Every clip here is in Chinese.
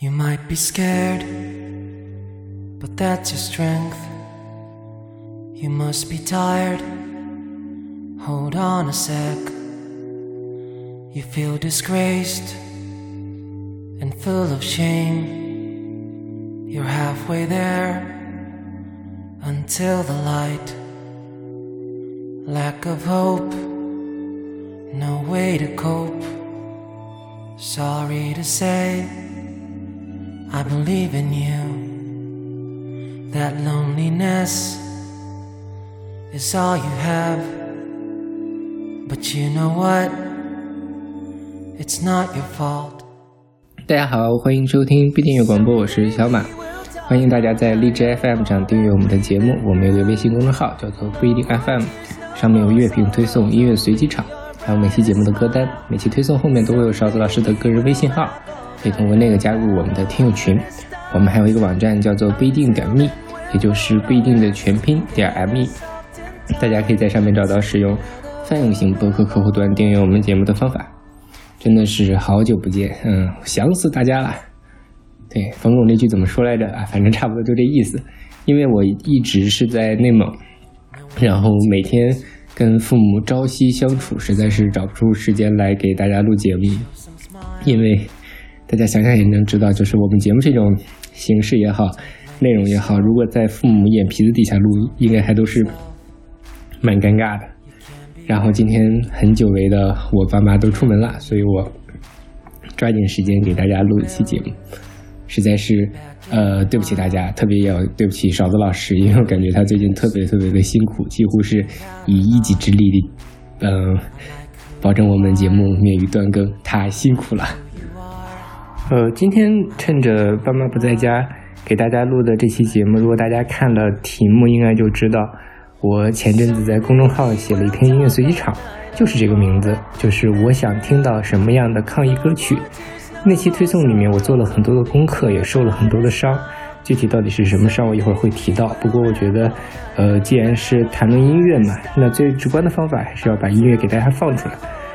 You might be scared, but that's your strength. You must be tired. Hold on a sec. You feel disgraced and full of shame. You're halfway there until the light. Lack of hope, no way to cope. Sorry to say, I believe in you. That loneliness is all you have. But you know what? It's not your fault. 大家好，欢迎收听必订阅广播，我是小马。欢迎大家在荔枝 FM 上订阅我们的节目。我们有个微信公众号叫做不一定 FM，上面有乐评推送、音乐随机场，还有每期节目的歌单。每期推送后面都会有勺子老师的个人微信号，可以通过那个加入我们的听友群。我们还有一个网站叫做不一定点 me，也就是不一定的全拼点 me，大家可以在上面找到使用泛用型博客客户端订阅我们节目的方法。真的是好久不见，嗯，想死大家了。对，冯巩那句怎么说来着啊？反正差不多就这意思。因为我一直是在内蒙，然后每天跟父母朝夕相处，实在是找不出时间来给大家录节目。因为大家想想也能知道，就是我们节目这种形式也好，内容也好，如果在父母眼皮子底下录，应该还都是蛮尴尬的。然后今天很久违的，我爸妈都出门了，所以我抓紧时间给大家录一期节目，实在是呃对不起大家，特别要对不起勺子老师，因为我感觉他最近特别特别的辛苦，几乎是以一己之力的嗯保证我们节目免于断更，他辛苦了。呃，今天趁着爸妈不在家，给大家录的这期节目，如果大家看了题目，应该就知道。我前阵子在公众号写了一篇音乐随机场，就是这个名字，就是我想听到什么样的抗议歌曲。那期推送里面我做了很多的功课，也受了很多的伤。具体到底是什么伤，我一会儿会提到。不过我觉得，呃，既然是谈论音乐嘛，那最直观的方法还是要把音乐给大家放出来。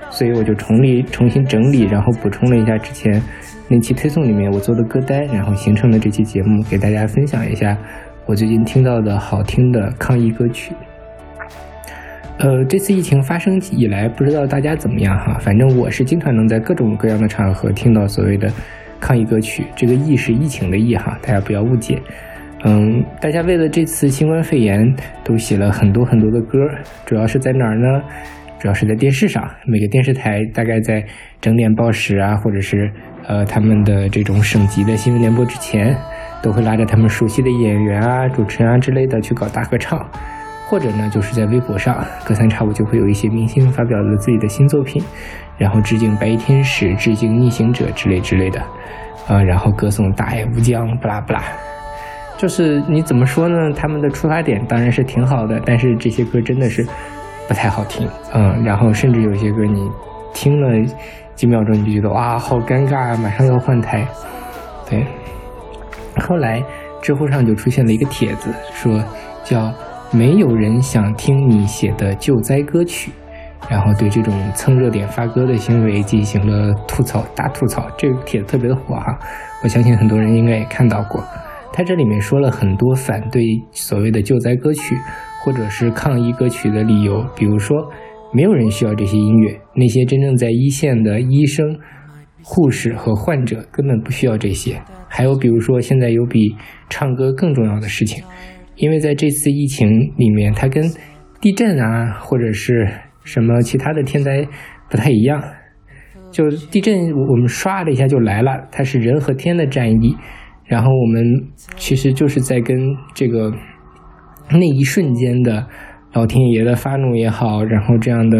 所以我就重力重新整理，然后补充了一下之前那期推送里面我做的歌单，然后形成了这期节目，给大家分享一下。我最近听到的好听的抗疫歌曲，呃，这次疫情发生以来，不知道大家怎么样哈，反正我是经常能在各种各样的场合听到所谓的抗议歌曲。这个“疫”是疫情的“疫”哈，大家不要误解。嗯，大家为了这次新冠肺炎都写了很多很多的歌，主要是在哪儿呢？主要是在电视上，每个电视台大概在整点报时啊，或者是呃他们的这种省级的新闻联播之前。都会拉着他们熟悉的演员啊、主持人啊之类的去搞大合唱，或者呢，就是在微博上隔三差五就会有一些明星发表了自己的新作品，然后致敬白衣天使、致敬逆行者之类之类的，啊，然后歌颂大爱无疆，不啦不啦。就是你怎么说呢？他们的出发点当然是挺好的，但是这些歌真的是不太好听，嗯，然后甚至有些歌你听了几秒钟你就觉得哇，好尴尬啊，马上要换台，对。后来，知乎上就出现了一个帖子，说叫“没有人想听你写的救灾歌曲”，然后对这种蹭热点发歌的行为进行了吐槽，大吐槽。这个帖子特别的火哈，我相信很多人应该也看到过。他这里面说了很多反对所谓的救灾歌曲或者是抗议歌曲的理由，比如说，没有人需要这些音乐，那些真正在一线的医生。护士和患者根本不需要这些。还有，比如说，现在有比唱歌更重要的事情，因为在这次疫情里面，它跟地震啊或者是什么其他的天灾不太一样。就地震，我们唰的一下就来了，它是人和天的战役，然后我们其实就是在跟这个那一瞬间的老天爷的发怒也好，然后这样的。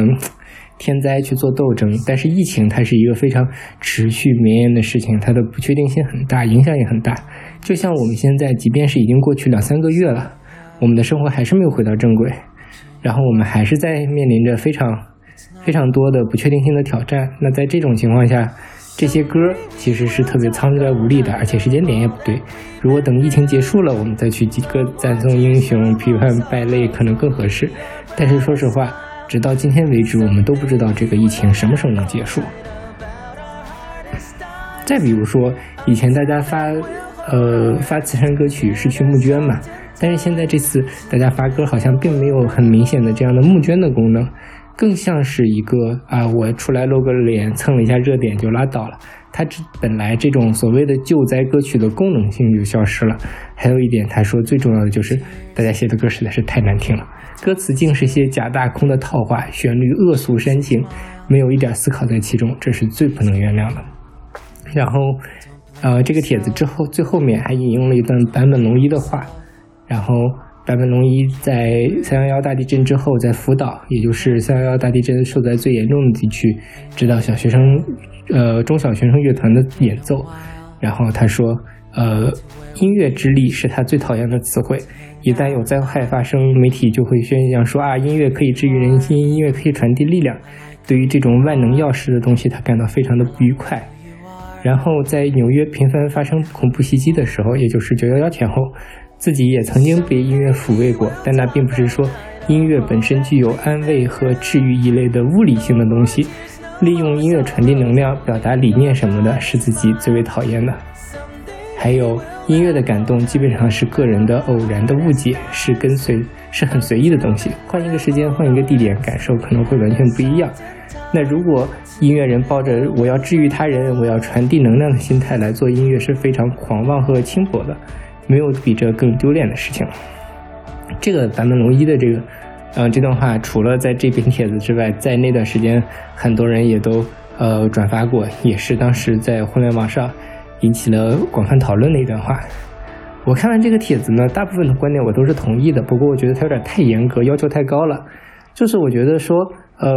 天灾去做斗争，但是疫情它是一个非常持续绵延的事情，它的不确定性很大，影响也很大。就像我们现在，即便是已经过去两三个月了，我们的生活还是没有回到正轨，然后我们还是在面临着非常非常多的不确定性的挑战。那在这种情况下，这些歌其实是特别苍白无力的，而且时间点也不对。如果等疫情结束了，我们再去几个赞颂英雄、批判败类，可能更合适。但是说实话。直到今天为止，我们都不知道这个疫情什么时候能结束。再比如说，以前大家发呃发慈善歌曲是去募捐嘛，但是现在这次大家发歌好像并没有很明显的这样的募捐的功能，更像是一个啊我出来露个脸蹭了一下热点就拉倒了。它这本来这种所谓的救灾歌曲的功能性就消失了。还有一点，他说最重要的就是大家写的歌实在是太难听了，歌词竟是些假大空的套话，旋律恶俗煽情，没有一点思考在其中，这是最不能原谅的。然后，呃，这个帖子之后最后面还引用了一段坂本龙一的话，然后坂本龙一在三幺幺大地震之后，在福岛，也就是三幺幺大地震受灾最严重的地区，指导小学生。呃，中小学生乐团的演奏，然后他说，呃，音乐之力是他最讨厌的词汇。一旦有灾害发生，媒体就会宣扬说啊，音乐可以治愈人心，音乐可以传递力量。对于这种万能钥匙的东西，他感到非常的不愉快。然后在纽约频繁发生恐怖袭击的时候，也就是九幺幺前后，自己也曾经被音乐抚慰过，但那并不是说音乐本身具有安慰和治愈一类的物理性的东西。利用音乐传递能量、表达理念什么的，是自己最为讨厌的。还有音乐的感动，基本上是个人的偶然的误解，是跟随，是很随意的东西。换一个时间，换一个地点，感受可能会完全不一样。那如果音乐人抱着我要治愈他人、我要传递能量的心态来做音乐，是非常狂妄和轻薄的，没有比这更丢脸的事情了。这个版本龙一的这个。嗯，这段话除了在这篇帖子之外，在那段时间，很多人也都呃转发过，也是当时在互联网上引起了广泛讨论的一段话。我看完这个帖子呢，大部分的观点我都是同意的，不过我觉得它有点太严格，要求太高了。就是我觉得说，呃，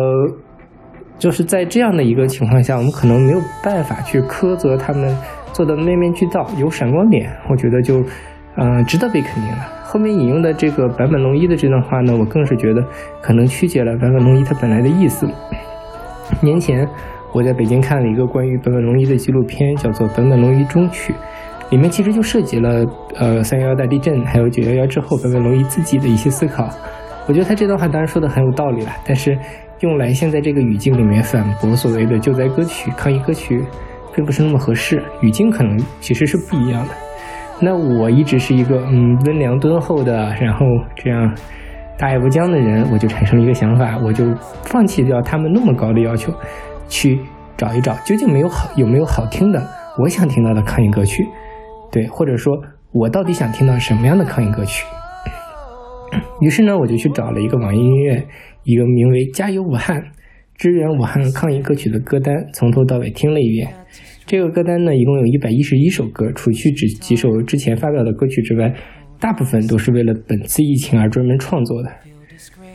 就是在这样的一个情况下，我们可能没有办法去苛责他们做的面面俱到，有闪光点，我觉得就嗯值得被肯定了。后面引用的这个坂本龙一的这段话呢，我更是觉得可能曲解了坂本龙一他本来的意思。年前我在北京看了一个关于坂本龙一的纪录片，叫做《坂本龙一中曲》，里面其实就涉及了呃三幺幺大地震，还有九幺幺之后坂本龙一自己的一些思考。我觉得他这段话当然说的很有道理了，但是用来现在这个语境里面反驳所谓的救灾歌曲、抗议歌曲，并不是那么合适。语境可能其实是不一样的。那我一直是一个嗯温良敦厚的，然后这样大爱无疆的人，我就产生了一个想法，我就放弃掉他们那么高的要求，去找一找究竟没有好有没有好听的我想听到的抗议歌曲，对，或者说我到底想听到什么样的抗议歌曲？于是呢，我就去找了一个网易音乐一个名为“加油武汉”支援武汉抗议歌曲的歌单，从头到尾听了一遍。这个歌单呢，一共有一百一十一首歌，除去只几首之前发表的歌曲之外，大部分都是为了本次疫情而专门创作的。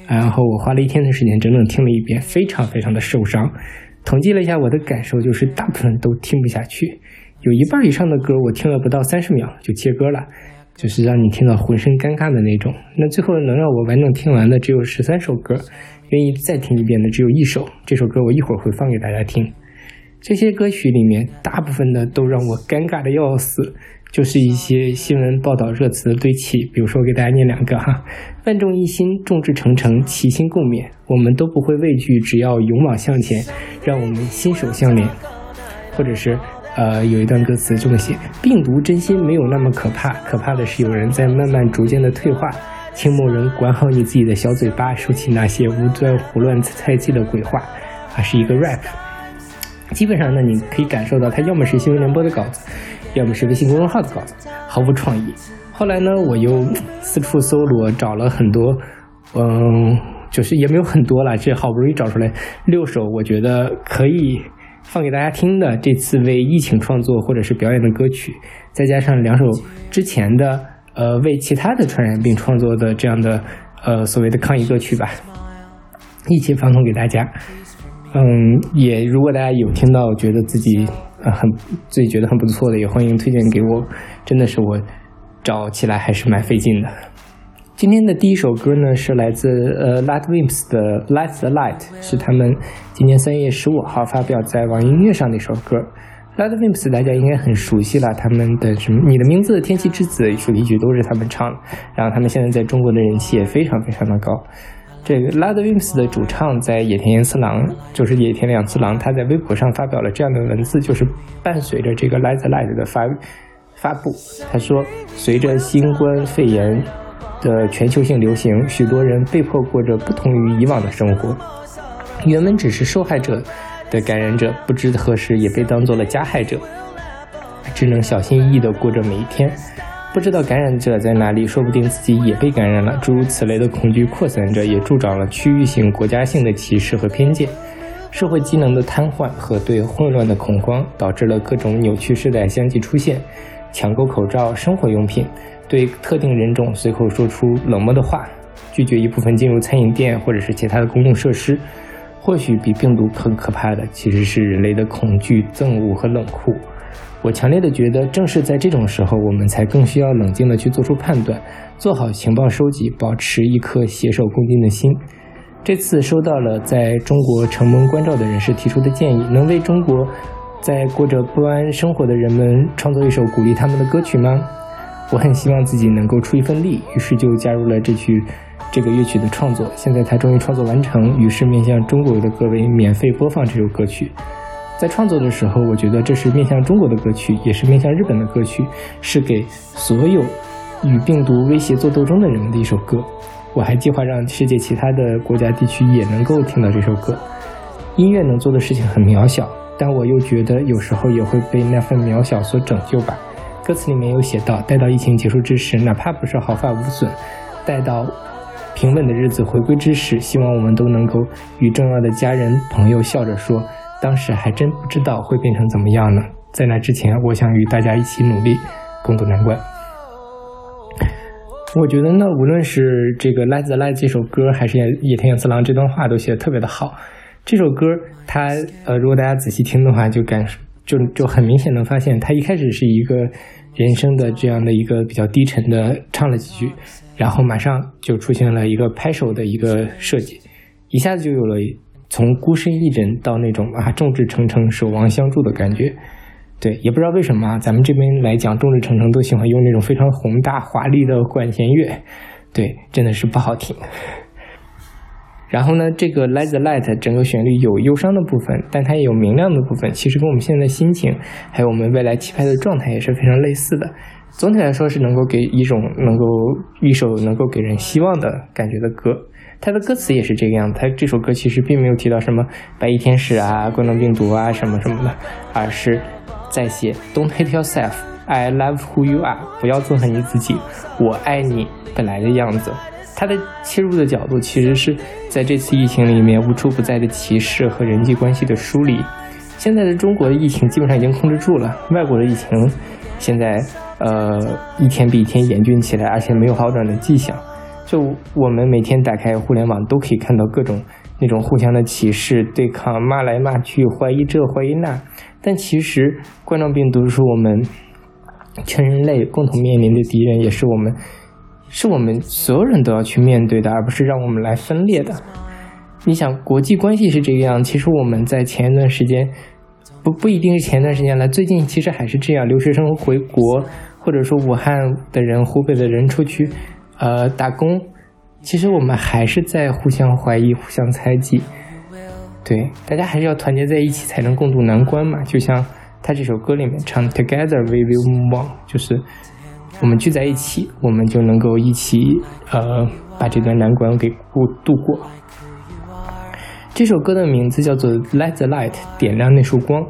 然后我花了一天的时间，整整听了一遍，非常非常的受伤。统计了一下我的感受，就是大部分都听不下去，有一半以上的歌我听了不到三十秒就切歌了，就是让你听到浑身尴尬的那种。那最后能让我完整听完的只有十三首歌，愿意再听一遍的只有一首，这首歌我一会儿会放给大家听。这些歌曲里面，大部分的都让我尴尬的要死，就是一些新闻报道热词的堆砌。比如说，我给大家念两个哈：万众一心，众志成城，齐心共勉，我们都不会畏惧，只要勇往向前，让我们心手相连。或者是，呃，有一段歌词这么写：病毒真心没有那么可怕，可怕的是有人在慢慢逐渐的退化。请某人管好你自己的小嘴巴，收起那些无端胡乱猜忌的鬼话。啊，是一个 rap。基本上呢，你可以感受到它要么是新闻联播的稿子，要么是微信公众号的稿子，毫无创意。后来呢，我又四处搜罗，找了很多，嗯，就是也没有很多了，这好不容易找出来六首，我觉得可以放给大家听的。这次为疫情创作或者是表演的歌曲，再加上两首之前的，呃，为其他的传染病创作的这样的，呃，所谓的抗疫歌曲吧，一起放送给大家。嗯，也如果大家有听到觉得自己呃很自己觉得很不错的，也欢迎推荐给我。真的是我找起来还是蛮费劲的。今天的第一首歌呢是来自呃 Light Wimps 的 Light the Light，是他们今年三月十五号发表在网易音乐上的一首歌。Light Wimps 大家应该很熟悉了，他们的什么你的名字、天气之子主题曲都是他们唱的，然后他们现在在中国的人气也非常非常的高。这个 Lad w i m s 的主唱在野田洋次郎，就是野田两次郎，他在微博上发表了这样的文字，就是伴随着这个 Light Light 的发发布，他说，随着新冠肺炎的全球性流行，许多人被迫过着不同于以往的生活，原本只是受害者的感染者，不知何时也被当做了加害者，只能小心翼翼地过着每一天。不知道感染者在哪里，说不定自己也被感染了。诸如此类的恐惧扩散着，也助长了区域性、国家性的歧视和偏见。社会机能的瘫痪和对混乱的恐慌，导致了各种扭曲时代相继出现：抢购口罩、生活用品，对特定人种随口说出冷漠的话，拒绝一部分进入餐饮店或者是其他的公共设施。或许比病毒更可怕的，其实是人类的恐惧、憎恶和冷酷。我强烈的觉得，正是在这种时候，我们才更需要冷静的去做出判断，做好情报收集，保持一颗携手共进的心。这次收到了在中国承蒙关照的人士提出的建议，能为中国在过着不安生活的人们创作一首鼓励他们的歌曲吗？我很希望自己能够出一份力，于是就加入了这曲这个乐曲的创作。现在它终于创作完成，于是面向中国的各位免费播放这首歌曲。在创作的时候，我觉得这是面向中国的歌曲，也是面向日本的歌曲，是给所有与病毒威胁做斗争的人们的一首歌。我还计划让世界其他的国家地区也能够听到这首歌。音乐能做的事情很渺小，但我又觉得有时候也会被那份渺小所拯救吧。歌词里面有写到，待到疫情结束之时，哪怕不是毫发无损，待到平稳的日子回归之时，希望我们都能够与重要的家人朋友笑着说。当时还真不知道会变成怎么样呢。在那之前，我想与大家一起努力，共度难关。我觉得呢，无论是这个《Let the Light》这首歌，还是野野田洋次郎这段话，都写的特别的好。这首歌，它呃，如果大家仔细听的话，就感就就很明显能发现，它一开始是一个人声的这样的一个比较低沉的唱了几句，然后马上就出现了一个拍手的一个设计，一下子就有了。从孤身一人到那种啊众志成城守望相助的感觉，对，也不知道为什么啊，咱们这边来讲众志成城都喜欢用那种非常宏大华丽的管弦乐，对，真的是不好听。然后呢，这个 Let the Light 整个旋律有忧伤的部分，但它也有明亮的部分，其实跟我们现在的心情，还有我们未来期盼的状态也是非常类似的。总体来说是能够给一种能够一首能够给人希望的感觉的歌。他的歌词也是这个样子，他这首歌其实并没有提到什么白衣天使啊、冠状病毒啊什么什么的，而是在写 Don't hate yourself, I love who you are，不要憎恨你自己，我爱你本来的样子。他的切入的角度其实是在这次疫情里面无处不在的歧视和人际关系的疏离。现在的中国的疫情基本上已经控制住了，外国的疫情现在呃一天比一天严峻起来，而且没有好转的迹象。就我们每天打开互联网，都可以看到各种那种互相的歧视、对抗、骂来骂去、怀疑这怀疑那。但其实冠状病毒是我们全人类共同面临的敌人，也是我们是我们所有人都要去面对的，而不是让我们来分裂的。你想，国际关系是这个样，其实我们在前一段时间不不一定是前一段时间了，最近其实还是这样。留学生回国，或者说武汉的人、湖北的人出去。呃，打工，其实我们还是在互相怀疑、互相猜忌。对，大家还是要团结在一起，才能共度难关嘛。就像他这首歌里面唱的 “Together we will move on”，就是我们聚在一起，我们就能够一起呃把这段难关给过度过。这首歌的名字叫做 “Let the light”，点亮那束光。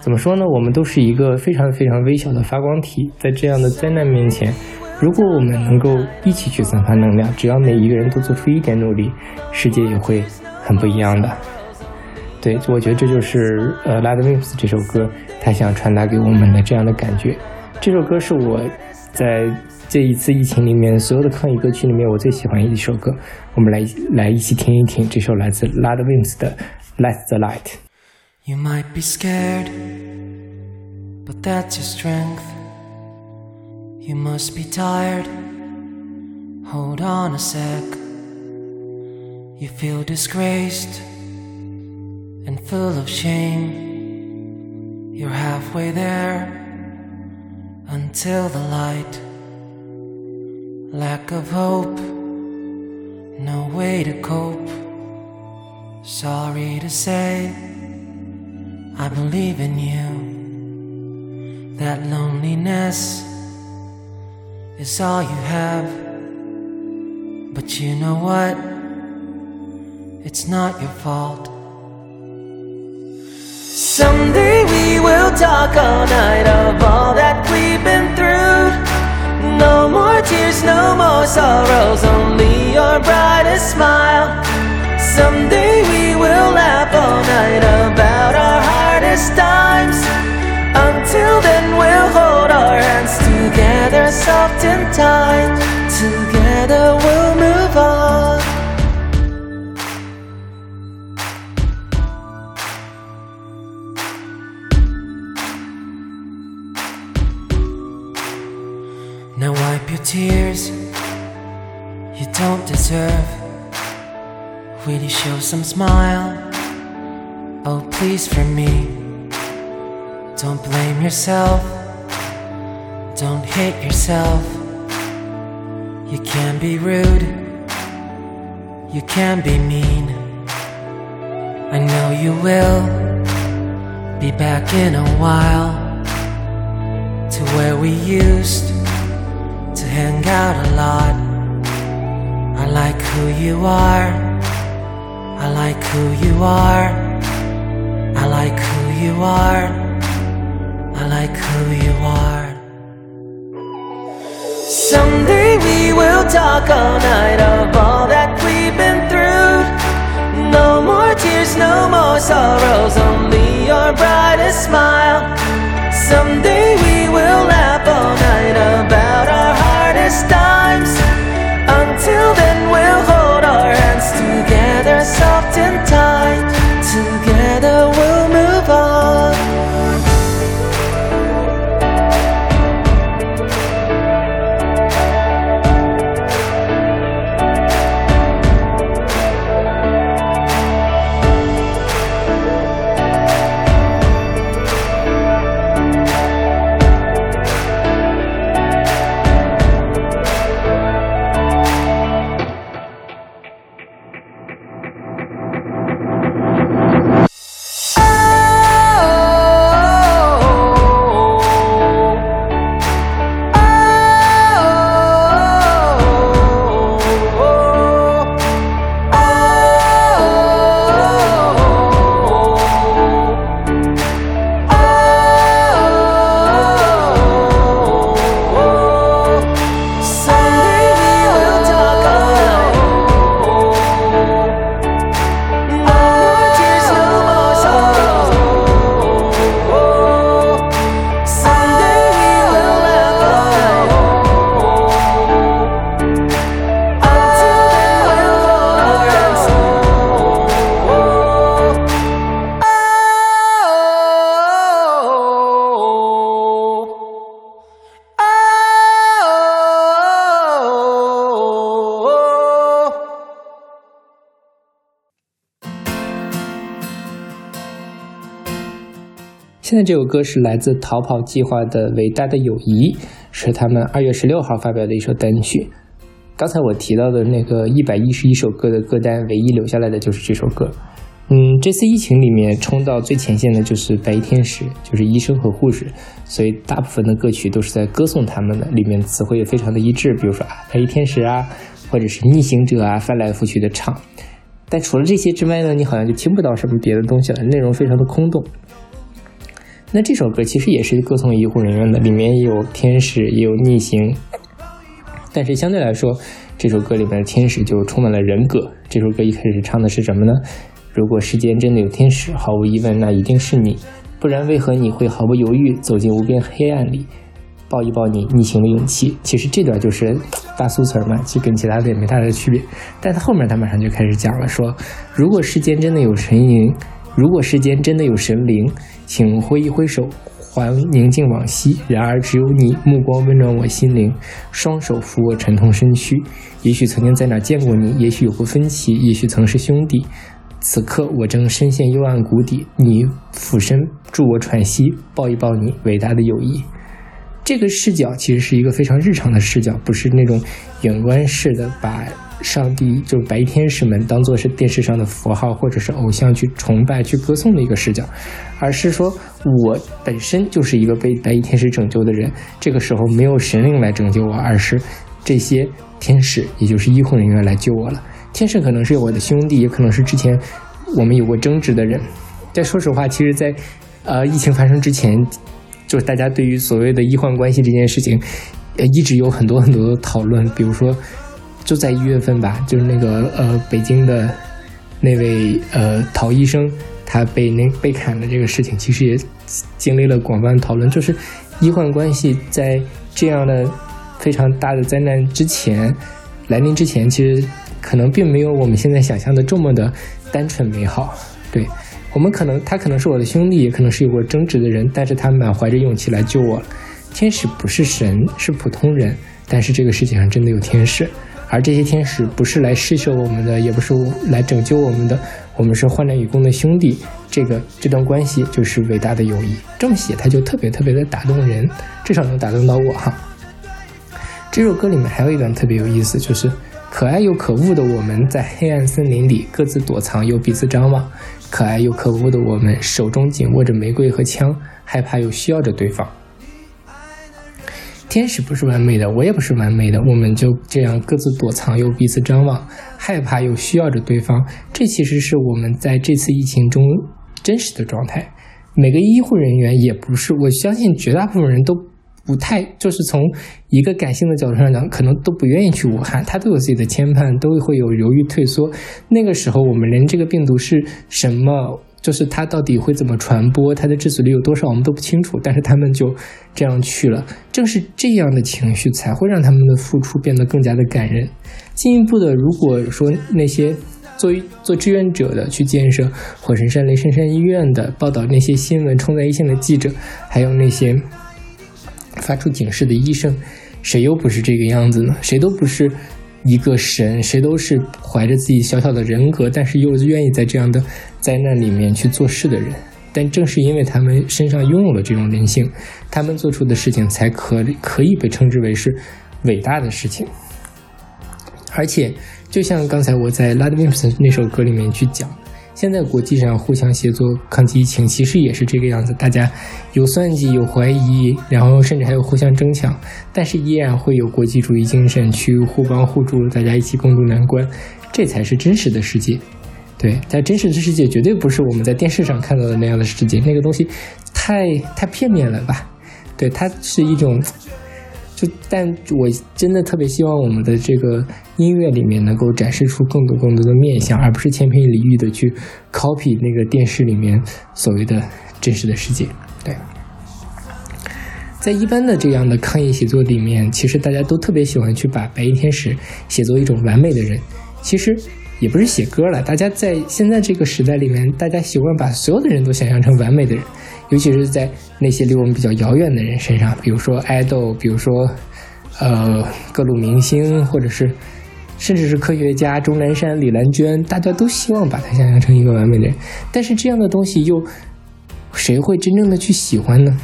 怎么说呢？我们都是一个非常非常微小的发光体，在这样的灾难面前。如果我们能够一起去散发能量，只要每一个人都做出一点努力，世界也会很不一样的。对，我觉得这就是呃《Lad Wimps》这首歌，他想传达给我们的这样的感觉。这首歌是我在这一次疫情里面所有的抗疫歌曲里面我最喜欢的一首歌。我们来来一起听一听这首来自《Lad Wimps》的《Let the Light》。You might be scared, but that's your strength. You must be tired. Hold on a sec. You feel disgraced and full of shame. You're halfway there until the light. Lack of hope, no way to cope. Sorry to say, I believe in you. That loneliness is all you have. But you know what? It's not your fault. Someday we will talk all night of all that we've been through. No more tears, no more sorrows, only your brightest smile. Someday we will laugh all night about our hardest times. Until then, we'll hold our hands together, soft and tight. Together, we'll move on. Now wipe your tears, you don't deserve. Will you show some smile. Oh, please, for me. Don't blame yourself, don't hate yourself. You can be rude, you can be mean. I know you will be back in a while to where we used to hang out a lot. I like who you are. I like who you are. I like who you are. I like who you are. Someday we will talk all night of all that we've been through. No more tears, no more sorrows, only your brightest smile. Someday we will laugh all night about our hardest times. Until then, we'll hold our hands together, soft and tight. Together, 现在这首歌是来自逃跑计划的《伟大的友谊》，是他们二月十六号发表的一首单曲。刚才我提到的那个一百一十一首歌的歌单，唯一留下来的就是这首歌。嗯，这次疫情里面冲到最前线的就是白衣天使，就是医生和护士，所以大部分的歌曲都是在歌颂他们的，里面词汇也非常的一致，比如说啊白衣天使啊，或者是逆行者啊，翻来覆去的唱。但除了这些之外呢，你好像就听不到什么别的东西了，内容非常的空洞。那这首歌其实也是歌颂医护人员的，里面也有天使，也有逆行，但是相对来说，这首歌里面的天使就充满了人格。这首歌一开始唱的是什么呢？如果世间真的有天使，毫无疑问，那一定是你，不然为何你会毫不犹豫走进无边黑暗里，抱一抱你逆行的勇气？其实这段就是大俗词儿嘛，其实跟其他的也没太大的区别。但他后面他马上就开始讲了，说如果世间真的有神灵，如果世间真的有神灵，请挥一挥手，还宁静往昔。然而只有你，目光温暖我心灵，双手扶我沉痛身躯。也许曾经在哪见过你，也许有过分歧，也许曾是兄弟。此刻我正深陷幽暗谷底，你俯身助我喘息，抱一抱你，伟大的友谊。这个视角其实是一个非常日常的视角，不是那种远观式的把上帝就是白衣天使们当做是电视上的符号或者是偶像去崇拜、去歌颂的一个视角，而是说我本身就是一个被白衣天使拯救的人。这个时候没有神灵来拯救我，而是这些天使，也就是医护人员来救我了。天使可能是我的兄弟，也可能是之前我们有过争执的人。但说实话，其实，在呃疫情发生之前，就是大家对于所谓的医患关系这件事情，呃一直有很多很多的讨论。比如说，就在一月份吧，就是那个呃北京的那位呃陶医生，他被那被砍的这个事情，其实也经历了广泛讨论。就是医患关系在这样的非常大的灾难之前来临之前，其实。可能并没有我们现在想象的这么的单纯美好。对我们可能他可能是我的兄弟，也可能是有过争执的人，但是他满怀着勇气来救我。天使不是神，是普通人，但是这个世界上真的有天使，而这些天使不是来施舍我们的，也不是来拯救我们的，我们是患难与共的兄弟。这个这段关系就是伟大的友谊。这么写他就特别特别的打动人，至少能打动到我哈。这首歌里面还有一段特别有意思，就是。可爱又可恶的我们，在黑暗森林里各自躲藏，又彼此张望。可爱又可恶的我们，手中紧握着玫瑰和枪，害怕又需要着对方。天使不是完美的，我也不是完美的，我们就这样各自躲藏，又彼此张望，害怕又需要着对方。这其实是我们在这次疫情中真实的状态。每个医护人员也不是，我相信绝大部分人都。不太，就是从一个感性的角度上讲，可能都不愿意去武汉，他都有自己的牵绊，都会有犹豫退缩。那个时候，我们连这个病毒是什么，就是它到底会怎么传播，它的致死率有多少，我们都不清楚。但是他们就这样去了，正是这样的情绪才会让他们的付出变得更加的感人。进一步的，如果说那些作为做志愿者的去建设火神山雷神山医院的报道那些新闻冲在一线的记者，还有那些。发出警示的医生，谁又不是这个样子呢？谁都不是一个神，谁都是怀着自己小小的人格，但是又愿意在这样的灾难里面去做事的人。但正是因为他们身上拥有了这种人性，他们做出的事情才可可以被称之为是伟大的事情。而且，就像刚才我在《拉德维斯》那首歌里面去讲。现在国际上互相协作抗击疫情，其实也是这个样子。大家有算计，有怀疑，然后甚至还有互相争抢，但是依然会有国际主义精神去互帮互助，大家一起共度难关。这才是真实的世界。对，在真实的世界，绝对不是我们在电视上看到的那样的世界。那个东西太太片面了吧？对，它是一种。就，但我真的特别希望我们的这个音乐里面能够展示出更多更多的面相，而不是千篇一律的去 copy 那个电视里面所谓的真实的世界。对，在一般的这样的抗议写作里面，其实大家都特别喜欢去把白衣天使写作一种完美的人。其实也不是写歌了，大家在现在这个时代里面，大家习惯把所有的人都想象成完美的人。尤其是在那些离我们比较遥远的人身上，比如说爱豆，比如说，呃，各路明星，或者是，甚至是科学家钟南山、李兰娟，大家都希望把他想象成一个完美的人。但是这样的东西又，谁会真正的去喜欢呢？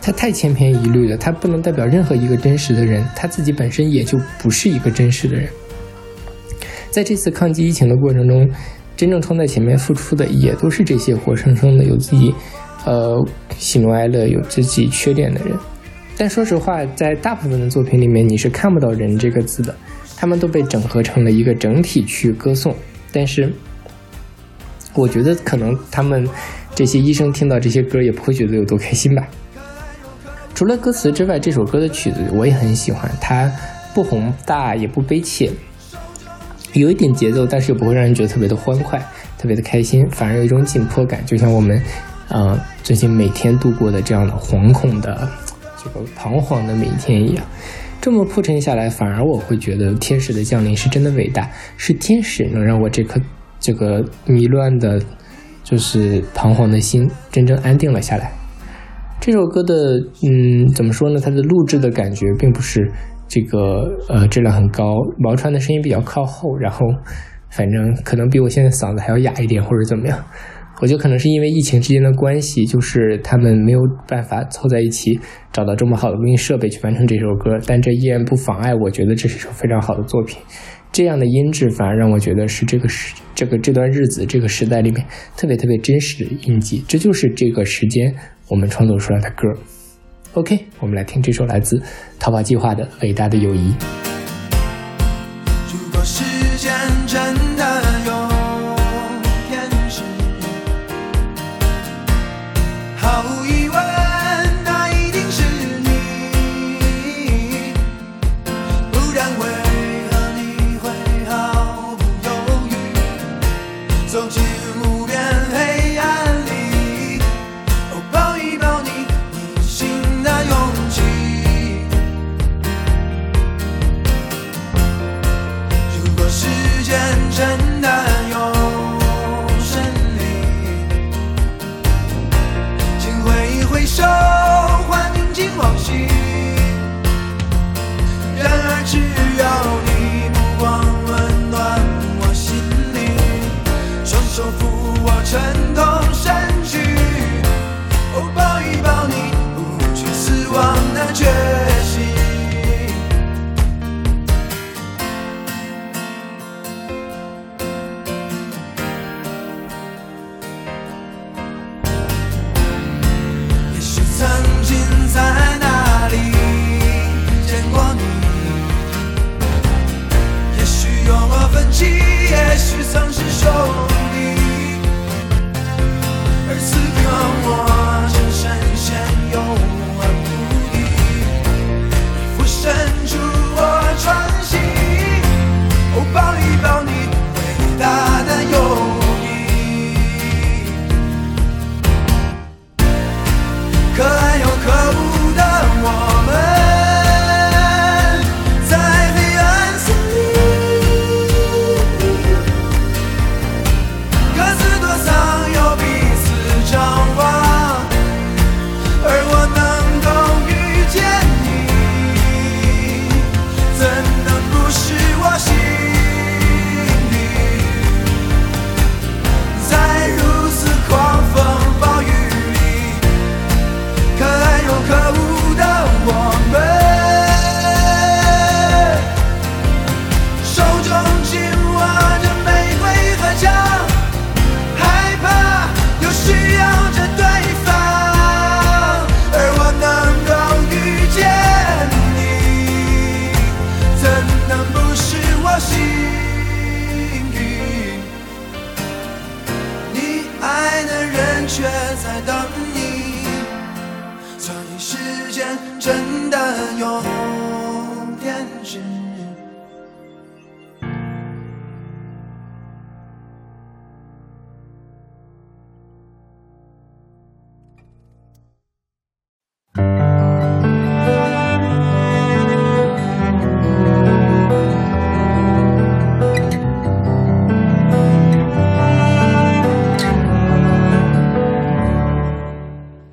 他太千篇一律了，他不能代表任何一个真实的人，他自己本身也就不是一个真实的人。在这次抗击疫情的过程中，真正冲在前面付出的，也都是这些活生生的有自己。呃，喜怒哀乐有自己缺点的人，但说实话，在大部分的作品里面，你是看不到“人”这个字的，他们都被整合成了一个整体去歌颂。但是，我觉得可能他们这些医生听到这些歌也不会觉得有多开心吧。除了歌词之外，这首歌的曲子我也很喜欢，它不宏大也不悲切，有一点节奏，但是又不会让人觉得特别的欢快、特别的开心，反而有一种紧迫感，就像我们。啊，最近每天度过的这样的惶恐的、这个彷徨的每一天一样，这么铺陈下来，反而我会觉得天使的降临是真的伟大，是天使能让我这颗这个迷乱的、就是彷徨的心真正安定了下来。这首歌的，嗯，怎么说呢？它的录制的感觉并不是这个呃质量很高，毛川的声音比较靠后，然后反正可能比我现在嗓子还要哑一点，或者怎么样。我觉得可能是因为疫情之间的关系，就是他们没有办法凑在一起，找到这么好的录音设备去完成这首歌。但这依然不妨碍，我觉得这是一首非常好的作品。这样的音质反而让我觉得是这个时这个这段日子这个时代里面特别特别真实的印记。这就是这个时间我们创作出来的歌。OK，我们来听这首来自逃跑计划的《伟大的友谊》。如果时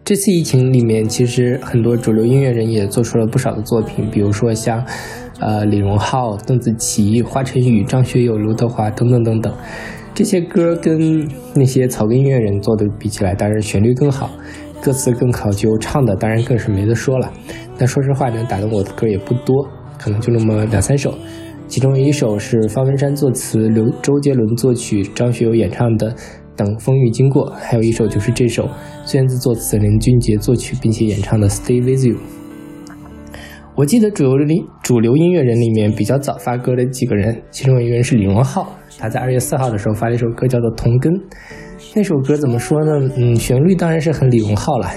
这次疫情里面，其实很多主流音乐人也做出了不少的作品，比如说像，呃，李荣浩、邓紫棋、华晨宇、张学友、刘德华等等等等。这些歌跟那些草根音乐人做的比起来，当然旋律更好，歌词更考究，唱的当然更是没得说了。但说实话，能打动我的歌也不多，可能就那么两三首。其中一首是方文山作词，刘周杰伦作曲，张学友演唱的《等风雨经过》，还有一首就是这首孙燕姿作词，林俊杰作曲并且演唱的《Stay with You》。我记得主流里主流音乐人里面比较早发歌的几个人，其中一个人是李荣浩，他在二月四号的时候发了一首歌叫做《同根》。那首歌怎么说呢？嗯，旋律当然是很李荣浩了，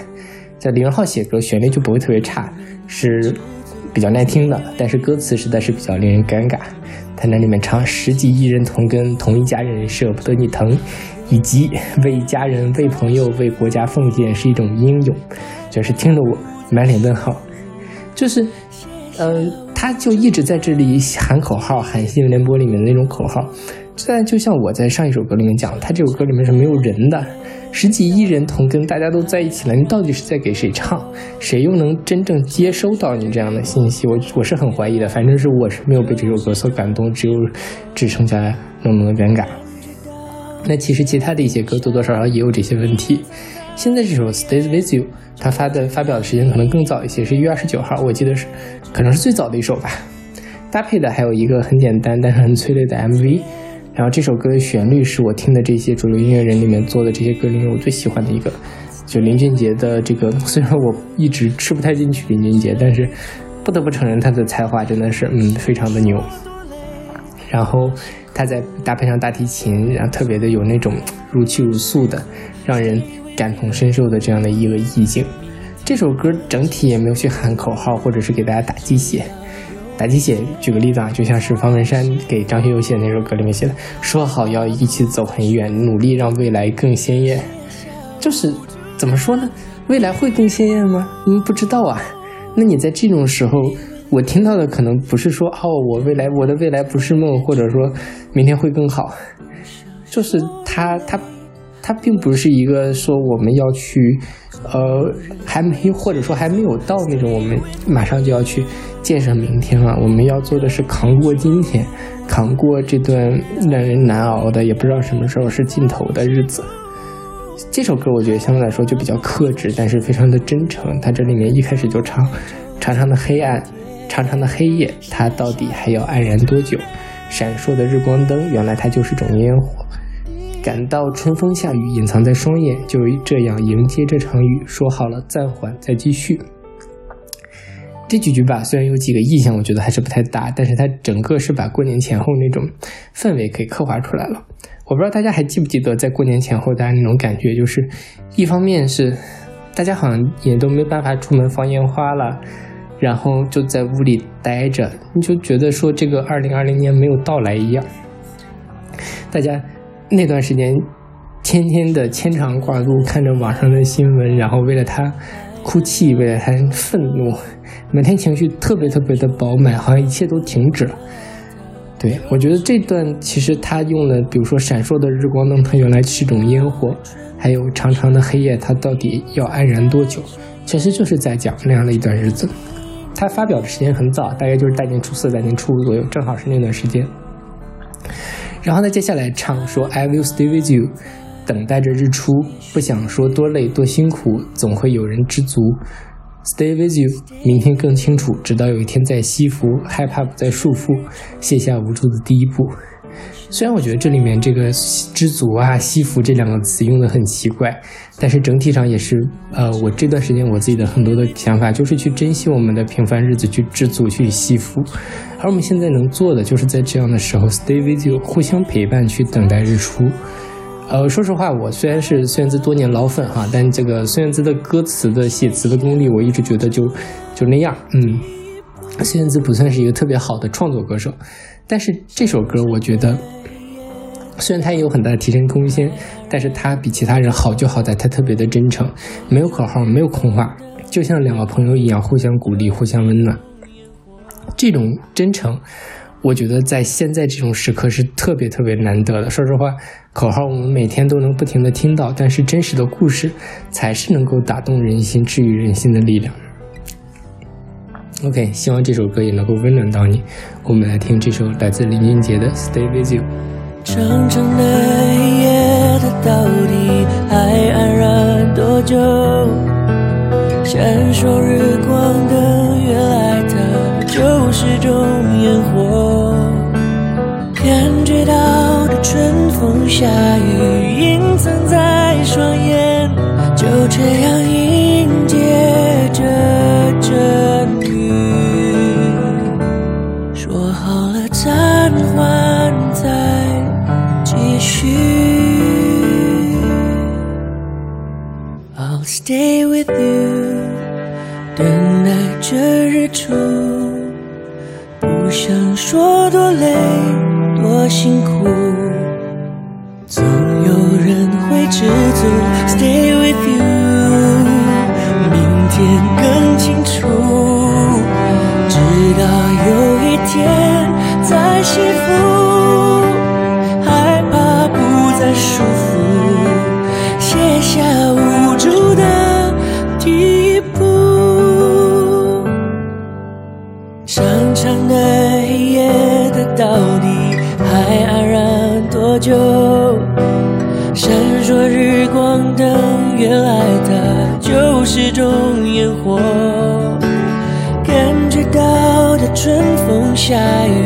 在李荣浩写歌，旋律就不会特别差，是比较耐听的。但是歌词实在是比较令人尴尬。他那里面唱“十几亿人同根，同一家人舍不得你疼”，以及“为家人、为朋友、为国家奉献是一种英勇”，就是听得我满脸问号。就是，嗯、他就一直在这里喊口号，喊新闻联播里面的那种口号。但就像我在上一首歌里面讲，他这首歌里面是没有人的，十几亿人同根，大家都在一起了，你到底是在给谁唱？谁又能真正接收到你这样的信息？我我是很怀疑的。反正是我是没有被这首歌所感动，只有只剩下浓浓的尴尬。那其实其他的一些歌多多少少也有这些问题。现在这首《Stays with You》，它发的发表的时间可能更早一些，是一月二十九号，我记得是可能是最早的一首吧。搭配的还有一个很简单但是很催泪的 MV。然后这首歌的旋律是我听的这些主流音乐人里面做的这些歌里面我最喜欢的一个，就林俊杰的这个。虽然我一直吃不太进去林俊杰，但是不得不承认他的才华真的是嗯非常的牛。然后他再搭配上大提琴，然后特别的有那种如泣如诉的，让人感同身受的这样的一个意境。这首歌整体也没有去喊口号，或者是给大家打鸡血。打鸡血，举个例子啊，就像是方文山给张学友写的那首歌里面写的，说好要一起走很远，努力让未来更鲜艳。就是怎么说呢？未来会更鲜艳吗？嗯，不知道啊。那你在这种时候，我听到的可能不是说哦，我未来我的未来不是梦，或者说明天会更好。就是他他他并不是一个说我们要去。呃，还没或者说还没有到那种我们马上就要去建设明天了。我们要做的是扛过今天，扛过这段让人难熬的，也不知道什么时候是尽头的日子。这首歌我觉得相对来说就比较克制，但是非常的真诚。它这里面一开始就唱：长长的黑暗，长长的黑夜，它到底还要黯然多久？闪烁的日光灯，原来它就是种烟火。感到春风下雨，隐藏在双眼，就这样迎接这场雨。说好了，暂缓，再继续。这几句吧，虽然有几个意象，我觉得还是不太搭，但是它整个是把过年前后那种氛围给刻画出来了。我不知道大家还记不记得，在过年前后，大家那种感觉，就是一方面是大家好像也都没办法出门放烟花了，然后就在屋里待着，你就觉得说这个二零二零年没有到来一样，大家。那段时间，天天的牵肠挂肚，看着网上的新闻，然后为了他哭泣，为了他愤怒，每天情绪特别特别的饱满，好像一切都停止了。对我觉得这段其实他用了，比如说闪烁的日光灯，它原来是种烟火，还有长长的黑夜，它到底要安然多久？其实就是在讲那样的一段日子。他发表的时间很早，大概就是大年初四、大年初五左右，正好是那段时间。然后呢，接下来唱说 I will stay with you，等待着日出，不想说多累多辛苦，总会有人知足。Stay with you，明天更清楚，直到有一天在西服，害怕不再束缚，卸下无助的第一步。虽然我觉得这里面这个知足啊、惜福这两个词用的很奇怪，但是整体上也是呃，我这段时间我自己的很多的想法就是去珍惜我们的平凡日子，去知足，去惜福。而我们现在能做的，就是在这样的时候，stay with you，互相陪伴，去等待日出。呃，说实话，我虽然是孙燕姿多年老粉哈，但这个孙燕姿的歌词的写词的功力，我一直觉得就就那样。嗯，孙燕姿不算是一个特别好的创作歌手，但是这首歌，我觉得虽然他也有很大的提升空间，但是他比其他人好就好在他特别的真诚，没有口号，没有空话，就像两个朋友一样，互相鼓励，互相温暖。这种真诚，我觉得在现在这种时刻是特别特别难得的。说实话，口号我们每天都能不停的听到，但是真实的故事才是能够打动人心、治愈人心的力量。OK，希望这首歌也能够温暖到你。我们来听这首来自林俊杰的《Stay With You》。长长的黑夜，它到底还安然多久？闪烁日光的原来它就是种烟火，感觉到的春风夏雨隐藏在双眼，就这样一 stay with you，等待着日出。不想说多累多辛苦，总有人会知足。风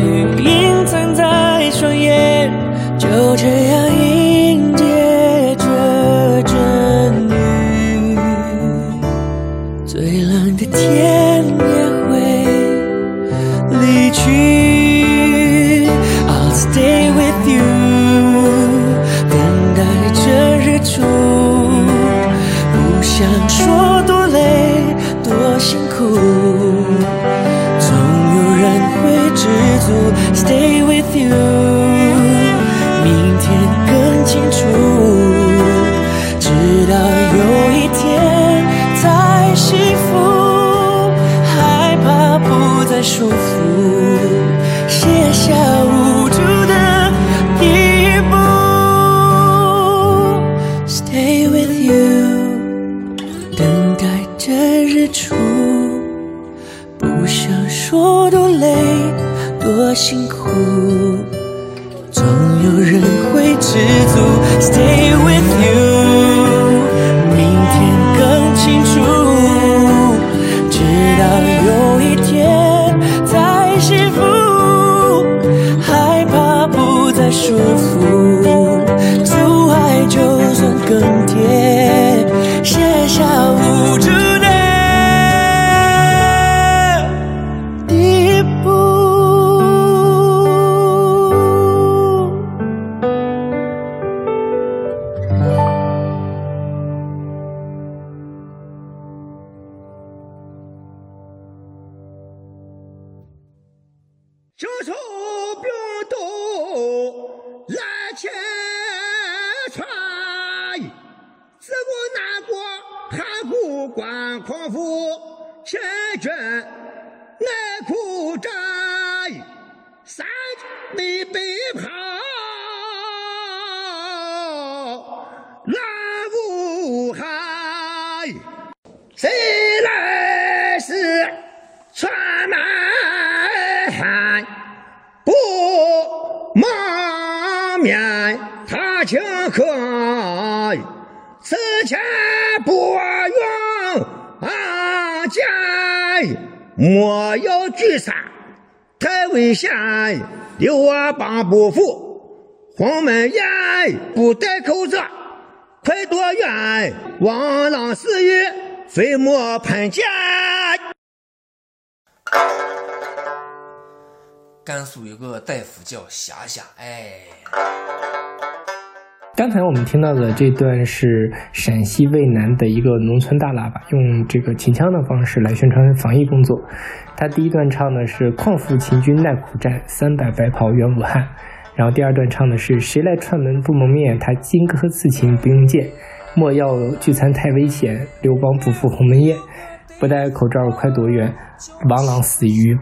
六阿爸不服，黄门宴不戴口罩，快躲远，王朗私语飞沫喷溅。甘肃有个大夫叫霞霞，哎，刚才我们听到的这段是陕西渭南的一个农村大喇叭，用这个秦腔的方式来宣传防疫工作。他第一段唱的是“况复秦军耐苦战，三百白袍援武汉”，然后第二段唱的是“谁来串门不蒙面，他荆轲刺秦不用剑，莫要聚餐太危险，刘邦不负鸿门宴，不戴口罩快躲远，王朗死于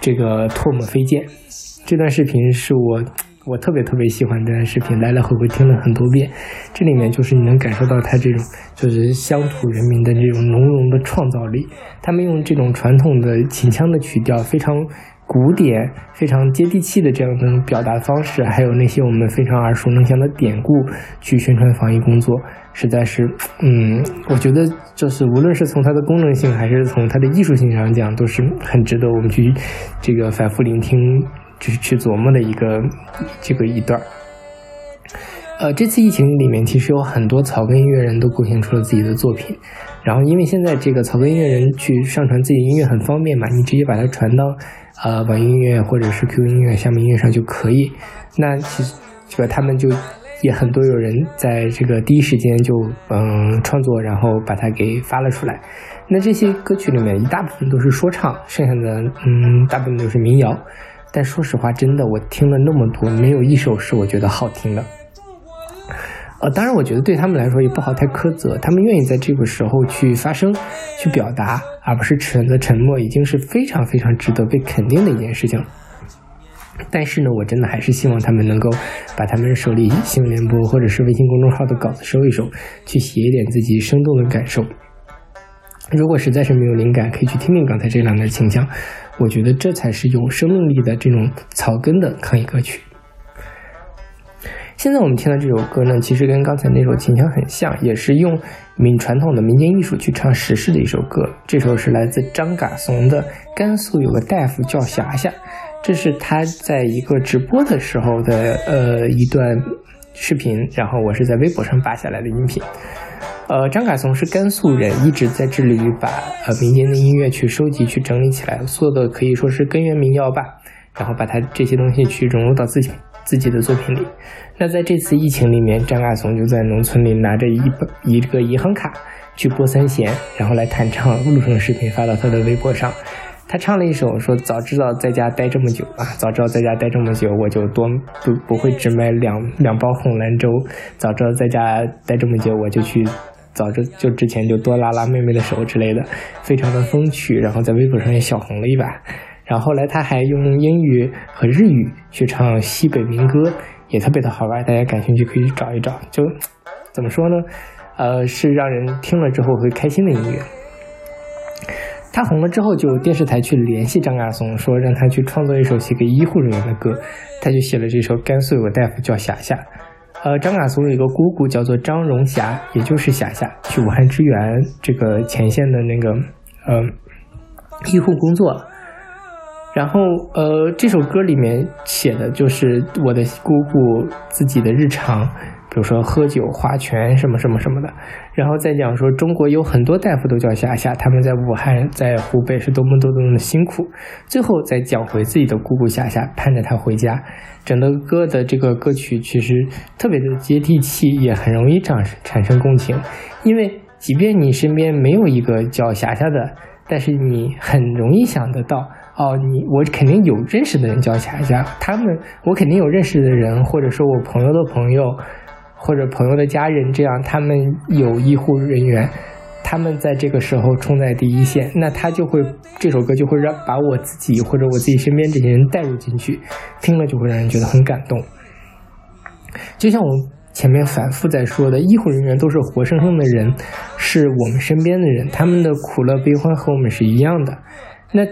这个唾沫飞溅”。这段视频是我我特别特别喜欢这段视频，来来回回听了很多遍。这里面就是你能感受到他这种就是乡土人民的这种浓浓的创造力。他们用这种传统的秦腔的曲调，非常古典、非常接地气的这样的表达方式，还有那些我们非常耳熟能详的典故，去宣传防疫工作，实在是，嗯，我觉得就是无论是从它的功能性，还是从它的艺术性上讲，都是很值得我们去这个反复聆听。就是去琢磨的一个这个一段儿。呃，这次疫情里面，其实有很多草根音乐人都贡献出了自己的作品。然后，因为现在这个草根音乐人去上传自己音乐很方便嘛，你直接把它传到呃网易音乐或者是 QQ 音乐、虾米音乐上就可以。那其实这个他们就也很多有人在这个第一时间就嗯创作，然后把它给发了出来。那这些歌曲里面一大部分都是说唱，剩下的嗯大部分都是民谣。但说实话，真的，我听了那么多，没有一首是我觉得好听的。呃，当然，我觉得对他们来说也不好太苛责，他们愿意在这个时候去发声、去表达，而不是选择沉默，已经是非常非常值得被肯定的一件事情。但是呢，我真的还是希望他们能够把他们手里新闻联播或者是微信公众号的稿子收一收，去写一点自己生动的感受。如果实在是没有灵感，可以去听听刚才这两段清腔。我觉得这才是有生命力的这种草根的抗疫歌曲。现在我们听到这首歌呢，其实跟刚才那首琴腔很像，也是用民传统的民间艺术去唱时事的一首歌。这首是来自张嘎怂的《甘肃有个大夫叫霞霞》，这是他在一个直播的时候的呃一段视频，然后我是在微博上扒下来的音频。呃，张嘎怂是甘肃人，一直在致力于把呃民间的音乐去收集、去整理起来，做的可以说是根源民谣吧。然后把他这些东西去融入到自己自己的作品里。那在这次疫情里面，张嘎怂就在农村里拿着一本一个银行卡去拨三弦，然后来弹唱，录成视频发到他的微博上。他唱了一首说：“早知道在家待这么久啊，早知道在家待这么久，我就多不不会只买两两包红兰州。早知道在家待这么久，我就去。”早就就之前就多拉拉妹妹的手之类的，非常的风趣，然后在微博上也小红了一把。然后后来他还用英语和日语去唱西北民歌，也特别的好玩。大家感兴趣可以去找一找。就怎么说呢？呃，是让人听了之后会开心的音乐。他红了之后，就电视台去联系张嘎松，说让他去创作一首写给医护人员的歌。他就写了这首《甘肃有个大夫叫霞霞》。呃，张嘎松有一个姑姑叫做张荣霞，也就是霞霞，去武汉支援这个前线的那个呃医护工作。然后呃，这首歌里面写的就是我的姑姑自己的日常。比如说喝酒、划拳什么什么什么的，然后再讲说中国有很多大夫都叫霞霞，他们在武汉、在湖北是多么多么的辛苦。最后再讲回自己的姑姑霞霞，盼着她回家。整个歌的这个歌曲其实特别的接地气，也很容易产产生共情。因为即便你身边没有一个叫霞霞的，但是你很容易想得到，哦，你我肯定有认识的人叫霞霞，他们我肯定有认识的人，或者说我朋友的朋友。或者朋友的家人，这样他们有医护人员，他们在这个时候冲在第一线，那他就会这首歌就会让把我自己或者我自己身边这些人带入进去，听了就会让人觉得很感动。就像我前面反复在说的，医护人员都是活生生的人，是我们身边的人，他们的苦乐悲欢和我们是一样的。那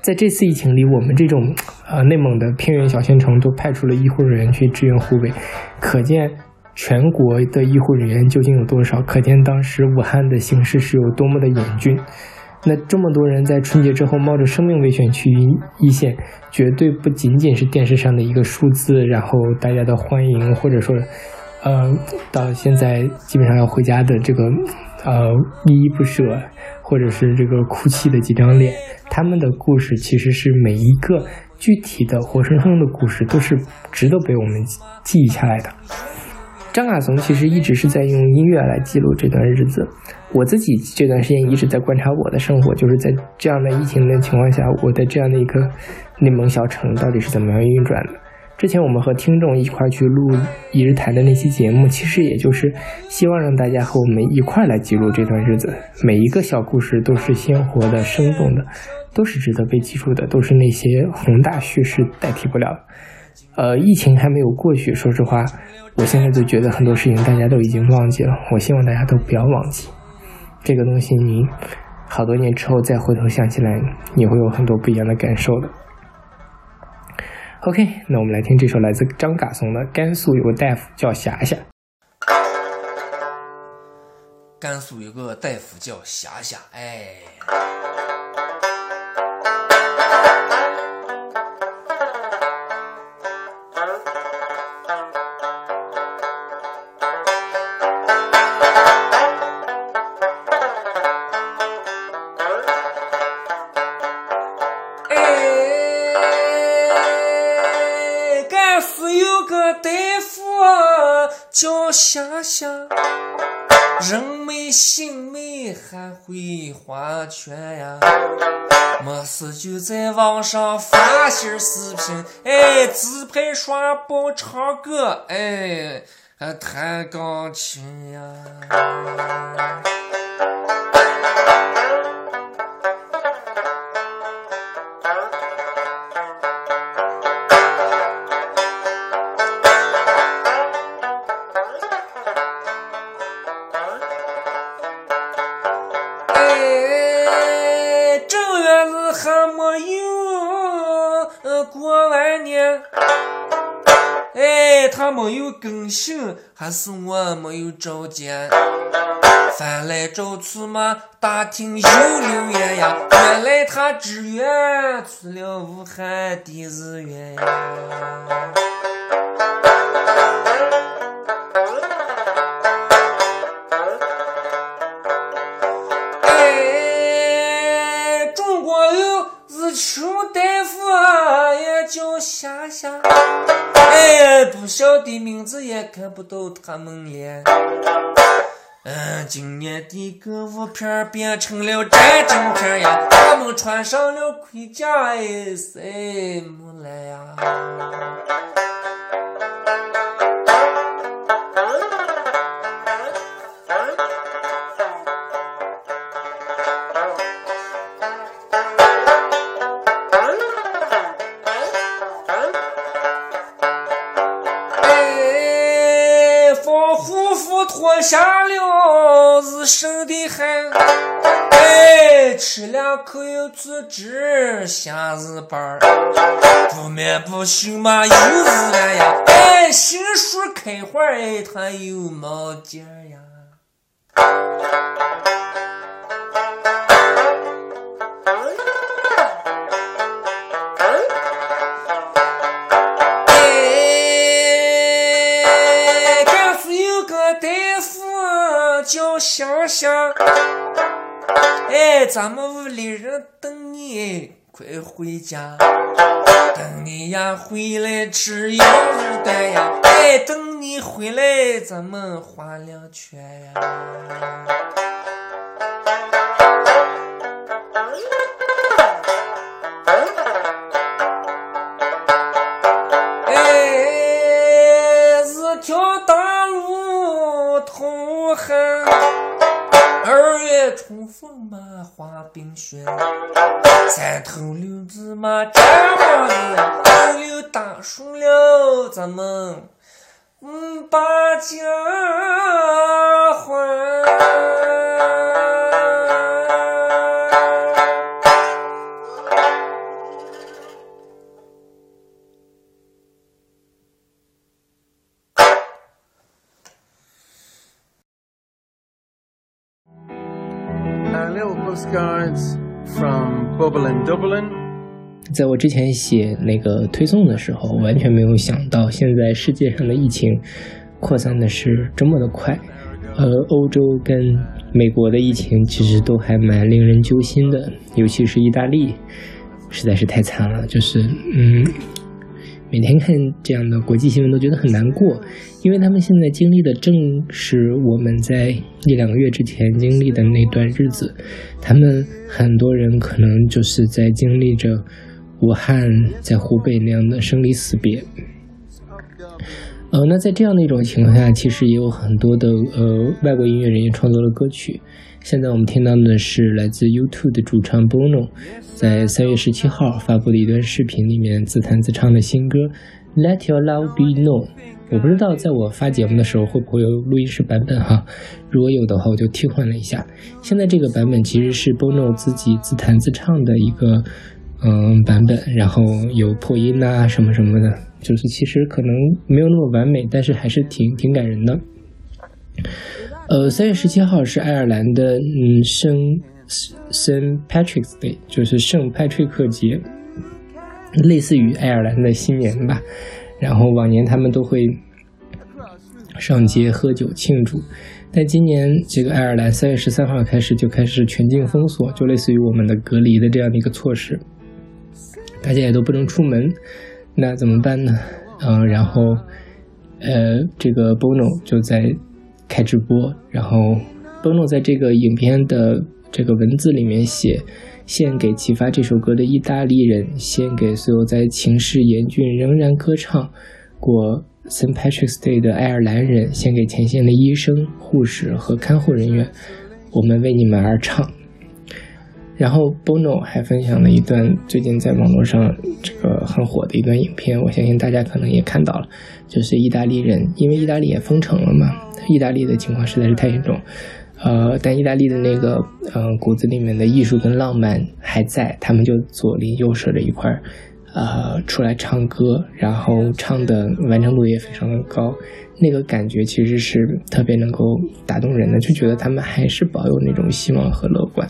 在这次疫情里，我们这种呃内蒙的偏远小县城都派出了医护人员去支援湖北，可见。全国的医护人员究竟有多少？可见当时武汉的形势是有多么的严峻。那这么多人在春节之后冒着生命危险去一线，绝对不仅仅是电视上的一个数字，然后大家的欢迎，或者说，呃，到现在基本上要回家的这个，呃，依依不舍，或者是这个哭泣的几张脸，他们的故事其实是每一个具体的活生生的故事，都是值得被我们记忆下来的。张嘎怂其实一直是在用音乐来记录这段日子。我自己这段时间一直在观察我的生活，就是在这样的疫情的情况下，我的这样的一个内蒙小城到底是怎么样运转的。之前我们和听众一块去录一日谈的那期节目，其实也就是希望让大家和我们一块来记录这段日子。每一个小故事都是鲜活的、生动的，都是值得被记住的，都是那些宏大叙事代替不了。呃，疫情还没有过去，说实话，我现在就觉得很多事情大家都已经忘记了。我希望大家都不要忘记这个东西，你好多年之后再回头想起来，你会有很多不一样的感受的。OK，那我们来听这首来自张嘎松的《甘肃有个大夫叫霞霞》。甘肃有个大夫叫霞霞，哎。想想，人美心美还会划拳呀，没事就在网上发些视频，哎，自拍刷爆唱歌，哎，还弹钢琴呀。他没有更新，还是我没有找见？翻来找去嘛，打听又留言呀，原来他志愿去了武汉的日院呀。哎，中国有日穷大夫啊，也叫霞霞。不晓得名字，也看不到他们脸。嗯，今年的歌舞片变成了战争片呀，他们穿上了盔甲，哎，塞，木来呀？吃两口又去值下日班儿，不眠不休嘛又日晚呀。哎，杏树开花哎，它又冒尖儿咱们屋里人等你快回家，等你呀回来吃羊肉蛋呀，哎，等你回来咱们划两圈呀。哎，一条大路通旱，二月春风嘛。滑冰雪，三头六臂嘛站王爷，都有大树了，咱们嗯把家还。From bublin Dublin. 在我之前写那个推送的时候，完全没有想到现在世界上的疫情扩散的是这么的快。而，欧洲跟美国的疫情其实都还蛮令人揪心的，尤其是意大利，实在是太惨了。就是嗯，每天看这样的国际新闻都觉得很难过，因为他们现在经历的正是我们在一两个月之前经历的那段日子。他们很多人可能就是在经历着武汉在湖北那样的生离死别。呃，那在这样的一种情况下，其实也有很多的呃外国音乐人也创作了歌曲。现在我们听到的是来自 U2 的主唱 Bono 在三月十七号发布的一段视频里面自弹自唱的新歌《Let Your Love Be Known》。我不知道在我发节目的时候会不会有录音室版本哈，如果有的话我就替换了一下。现在这个版本其实是 Bono 自己自弹自唱的一个嗯版本，然后有破音啊什么什么的，就是其实可能没有那么完美，但是还是挺挺感人的。呃，三月十七号是爱尔兰的嗯圣 Patrick's Day，就是圣派翠克节，类似于爱尔兰的新年吧。然后往年他们都会上街喝酒庆祝，但今年这个爱尔兰三月十三号开始就开始全境封锁，就类似于我们的隔离的这样的一个措施，大家也都不能出门，那怎么办呢？嗯，然后呃，这个 Bono 就在开直播，然后 Bono 在这个影片的这个文字里面写。献给启发这首歌的意大利人，献给所有在情势严峻仍然歌唱过 St. Patrick's Day 的爱尔兰人，献给前线的医生、护士和看护人员，我们为你们而唱。然后 Bono 还分享了一段最近在网络上这个很火的一段影片，我相信大家可能也看到了，就是意大利人，因为意大利也封城了嘛，意大利的情况实在是太严重。呃，但意大利的那个呃骨子里面的艺术跟浪漫还在，他们就左邻右舍的一块儿呃出来唱歌，然后唱的完成度也非常的高，那个感觉其实是特别能够打动人的，就觉得他们还是保有那种希望和乐观。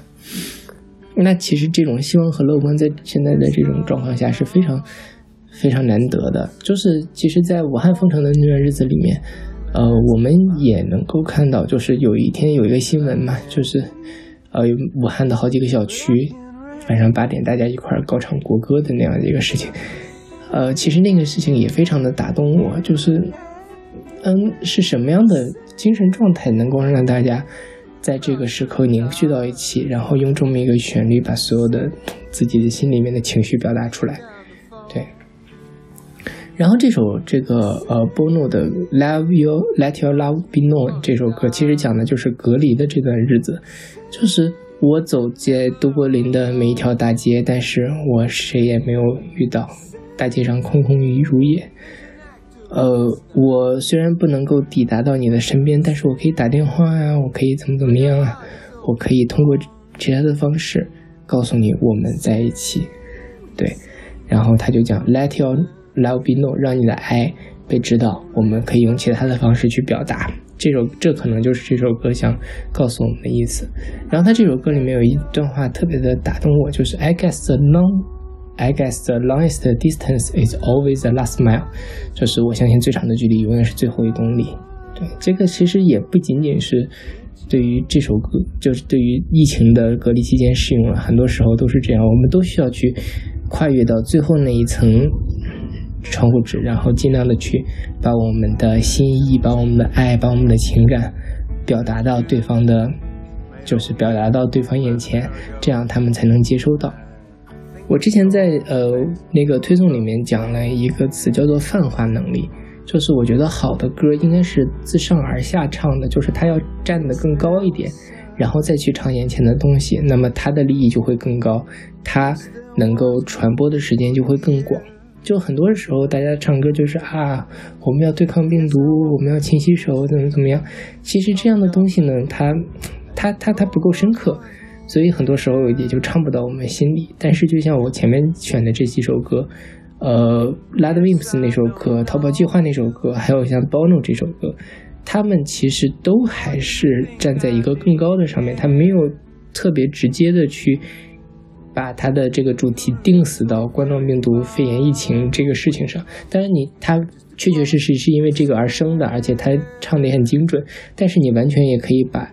那其实这种希望和乐观在现在的这种状况下是非常非常难得的。就是其实，在武汉封城的那段日子里面，呃，我们也能够看到，就是有一天有一个新闻嘛，就是呃，武汉的好几个小区晚上八点大家一块儿高唱国歌的那样的一个事情。呃，其实那个事情也非常的打动我，就是嗯，是什么样的精神状态能够让大家？在这个时刻凝聚到一起，然后用这么一个旋律把所有的自己的心里面的情绪表达出来，对。然后这首这个呃 Bono 的 Love You Let Your Love Be Known 这首歌，其实讲的就是隔离的这段日子，就是我走在都柏林的每一条大街，但是我谁也没有遇到，大街上空空如也。呃，我虽然不能够抵达到你的身边，但是我可以打电话呀，我可以怎么怎么样啊，我可以通过其他的方式告诉你我们在一起，对。然后他就讲，Let your love be known，让你的爱被知道，我们可以用其他的方式去表达。这首这可能就是这首歌想告诉我们的意思。然后他这首歌里面有一段话特别的打动我，就是 I guess the long I guess the longest distance is always the last mile，就是我相信最长的距离永远是最后一公里。对，这个其实也不仅仅是对于这首歌，就是对于疫情的隔离期间适用了，很多时候都是这样。我们都需要去跨越到最后那一层窗户纸，然后尽量的去把我们的心意、把我们的爱、把我们的情感表达到对方的，就是表达到对方眼前，这样他们才能接收到。我之前在呃那个推送里面讲了一个词，叫做泛化能力，就是我觉得好的歌应该是自上而下唱的，就是它要站得更高一点，然后再去唱眼前的东西，那么它的利益就会更高，它能够传播的时间就会更广。就很多时候大家唱歌就是啊，我们要对抗病毒，我们要勤洗手，怎么怎么样，其实这样的东西呢，它它它它不够深刻。所以很多时候也就唱不到我们心里。但是就像我前面选的这几首歌，呃，Ladwimps 那首歌，《逃跑计划》那首歌，还有像 Bono 这首歌，他们其实都还是站在一个更高的上面，他没有特别直接的去把他的这个主题定死到冠状病毒肺炎疫情这个事情上。当然，你他确确实实是因为这个而生的，而且他唱的也很精准。但是你完全也可以把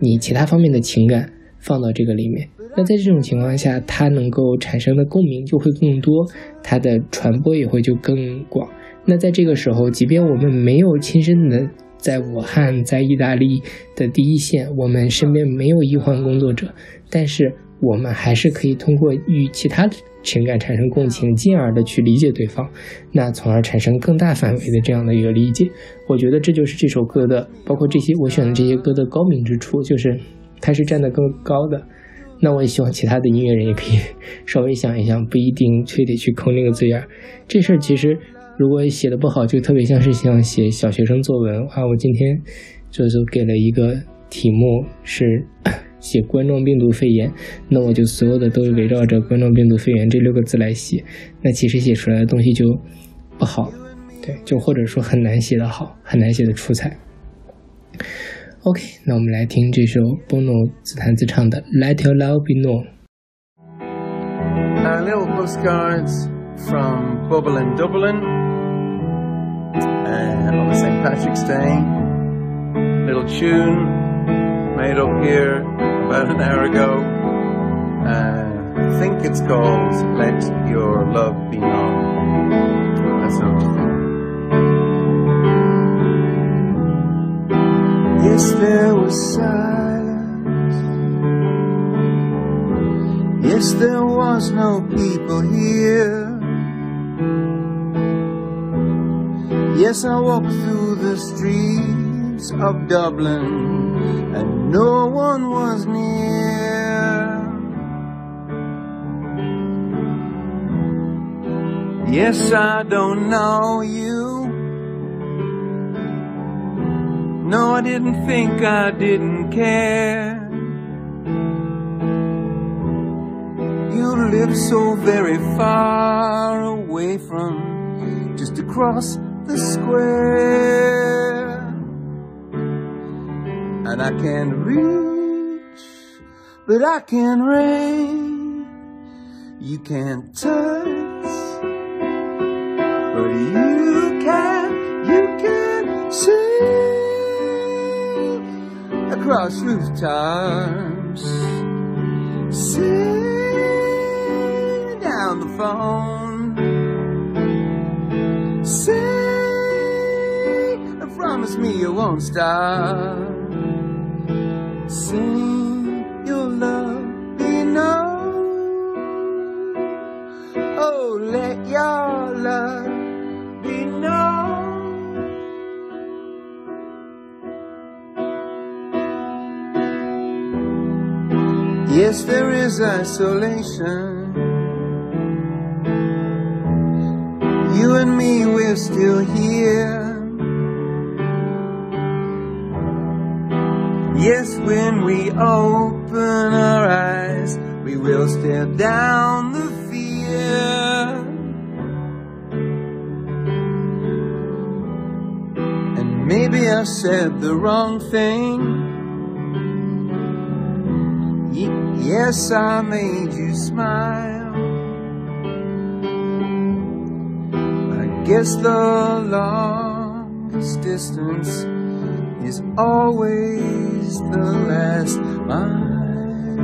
你其他方面的情感。放到这个里面，那在这种情况下，它能够产生的共鸣就会更多，它的传播也会就更广。那在这个时候，即便我们没有亲身的在武汉、在意大利的第一线，我们身边没有医患工作者，但是我们还是可以通过与其他情感产生共情，进而的去理解对方，那从而产生更大范围的这样的一个理解。我觉得这就是这首歌的，包括这些我选的这些歌的高明之处，就是。他是站得更高的，那我也希望其他的音乐人也可以稍微想一想，不一定非得去抠那个字眼儿。这事儿其实如果写的不好，就特别像是像写小学生作文 啊。我今天就是给了一个题目是写冠状病毒肺炎，那我就所有的都围绕着冠状病毒肺炎这六个字来写，那其实写出来的东西就不好，对，就或者说很难写的好，很难写的出彩。OK，那我们来听这首 Bono 自弹自唱的《Let Your Love Be Known》。Uh, little postcards from Bubble in Dublin uh, on the St. Patrick's Day. Little tune made up here about an hour ago. Uh, I think it's called Let Your Love Be Known. That's how Yes, there was silence. Yes, there was no people here. Yes, I walked through the streets of Dublin and no one was near. Yes, I don't know you. No, I didn't think I didn't care. You live so very far away. From just across the square. And I can't reach, but I can reach. You can't touch, but you can, across rooftops. Sing down the phone. Sing and promise me you won't stop. Sing Yes, there is isolation. You and me, we're still here. Yes, when we open our eyes, we will stare down the fear. And maybe I said the wrong thing. Yes, I made you smile. I guess the longest distance is always the last mile.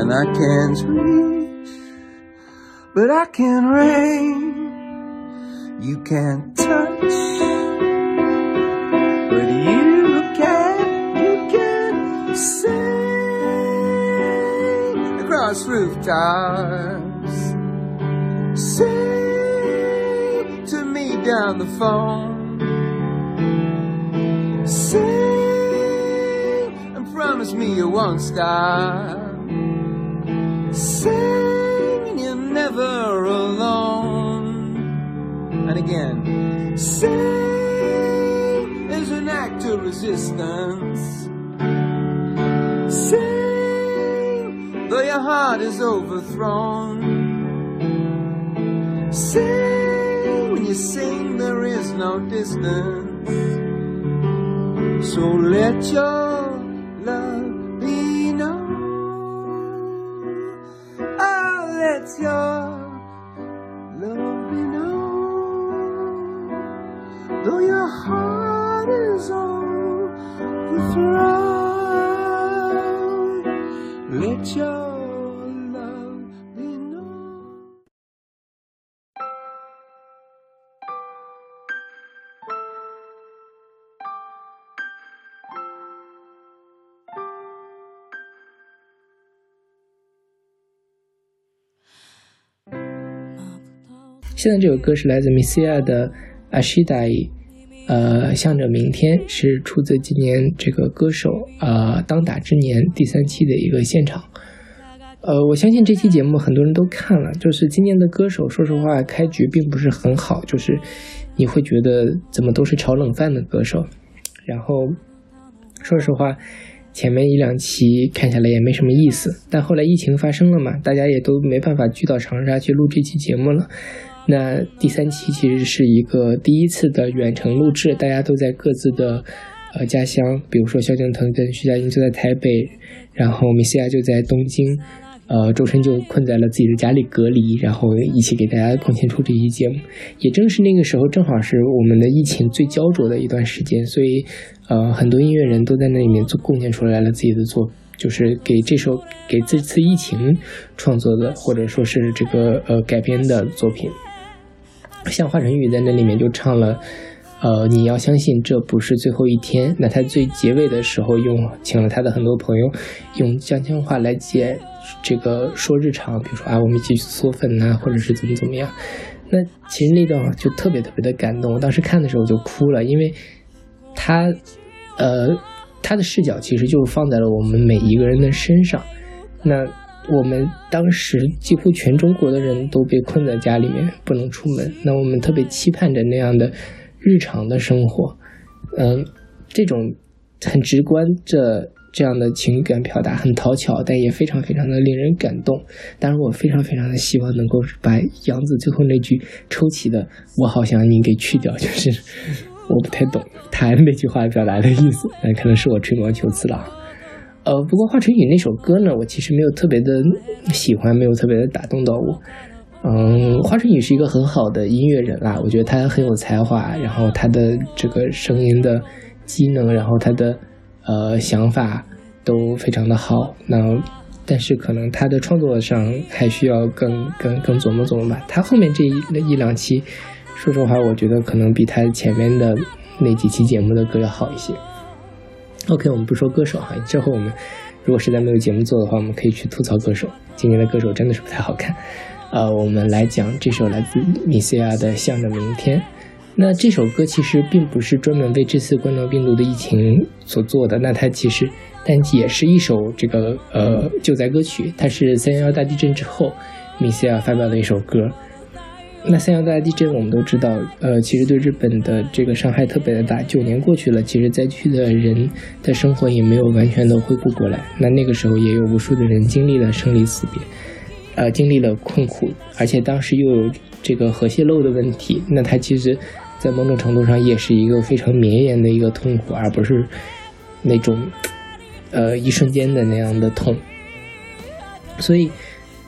And I can't reach, but I can reach. You can't touch, but you can, you can sing across rooftops. Sing to me down the phone. Sing and promise me you won't stop. Sing you're never alone. And again, sing is an act of resistance. Though your heart is overthrown. Sing, when you sing, there is no distance. So let your love be known. Oh, let your love be known. Though your heart is overthrown, 现在这首歌是来自 Misia 的 Ashidai，呃，向着明天是出自今年这个歌手呃当打之年第三期的一个现场。呃，我相信这期节目很多人都看了，就是今年的歌手，说实话开局并不是很好，就是你会觉得怎么都是炒冷饭的歌手，然后说实话。前面一两期看下来也没什么意思，但后来疫情发生了嘛，大家也都没办法聚到长沙去录这期节目了。那第三期其实是一个第一次的远程录制，大家都在各自的呃家乡，比如说萧敬腾跟徐佳莹就在台北，然后米西亚就在东京，呃，周深就困在了自己的家里隔离，然后一起给大家贡献出这期节目。也正是那个时候，正好是我们的疫情最焦灼的一段时间，所以呃，很多音乐人都在那里面做贡献出来了自己的作，就是给这首给这次疫情创作的，或者说是这个呃改编的作品。像华晨宇在那里面就唱了。呃，你要相信这不是最后一天。那他最结尾的时候用请了他的很多朋友用江乡话来解这个说日常，比如说啊，我们一起去嗦粉呐、或者是怎么怎么样。那其实那段就特别特别的感动，我当时看的时候就哭了，因为他呃他的视角其实就是放在了我们每一个人的身上。那我们当时几乎全中国的人都被困在家里面不能出门，那我们特别期盼着那样的。日常的生活，嗯、这种很直观这这样的情感表达很讨巧，但也非常非常的令人感动。当然，我非常非常的希望能够把杨子最后那句抽起的“我好想你”给去掉，就是我不太懂他那句话表达的意思，那可能是我吹毛求疵了。呃，不过华晨宇那首歌呢，我其实没有特别的喜欢，没有特别的打动到我。嗯，华晨宇是一个很好的音乐人啦，我觉得他很有才华，然后他的这个声音的机能，然后他的呃想法都非常的好。那但是可能他的创作上还需要更更更琢磨琢磨吧。他后面这一一两期，说实话，我觉得可能比他前面的那几期节目的歌要好一些。OK，我们不说歌手哈，之后我们如果实在没有节目做的话，我们可以去吐槽歌手。今年的歌手真的是不太好看。呃，我们来讲这首来自米西亚的《向着明天》。那这首歌其实并不是专门为这次冠状病毒的疫情所做的，那它其实但也是一首这个呃救灾歌曲。它是三幺幺大地震之后米西亚发表的一首歌。那三幺大地震我们都知道，呃，其实对日本的这个伤害特别的大。九年过去了，其实灾区的人的生活也没有完全的恢复过来。那那个时候也有无数的人经历了生离死别。呃，经历了困苦，而且当时又有这个核泄漏的问题，那它其实，在某种程度上也是一个非常绵延的一个痛苦，而不是那种呃一瞬间的那样的痛。所以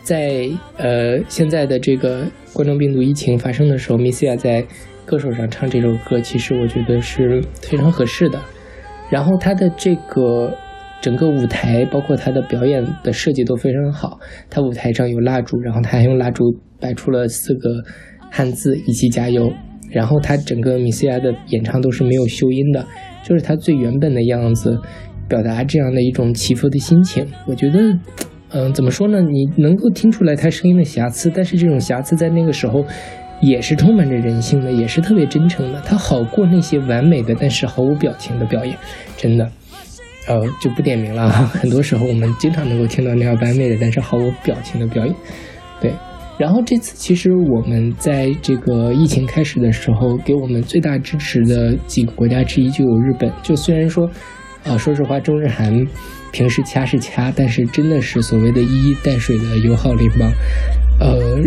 在呃现在的这个冠状病毒疫情发生的时候，米西亚在歌手上唱这首歌，其实我觉得是非常合适的。然后他的这个。整个舞台包括他的表演的设计都非常好，他舞台上有蜡烛，然后他还用蜡烛摆出了四个汉字“一起加油”。然后他整个米西亚的演唱都是没有修音的，就是他最原本的样子，表达这样的一种起伏的心情。我觉得，嗯，怎么说呢？你能够听出来他声音的瑕疵，但是这种瑕疵在那个时候也是充满着人性的，也是特别真诚的。他好过那些完美的但是毫无表情的表演，真的。呃，就不点名了哈。很多时候我们经常能够听到那样完美的，但是毫无表情的表演。对，然后这次其实我们在这个疫情开始的时候，给我们最大支持的几个国家之一就有日本。就虽然说，呃，说实话，中日韩平时掐是掐，但是真的是所谓的一衣带水的友好邻邦。呃，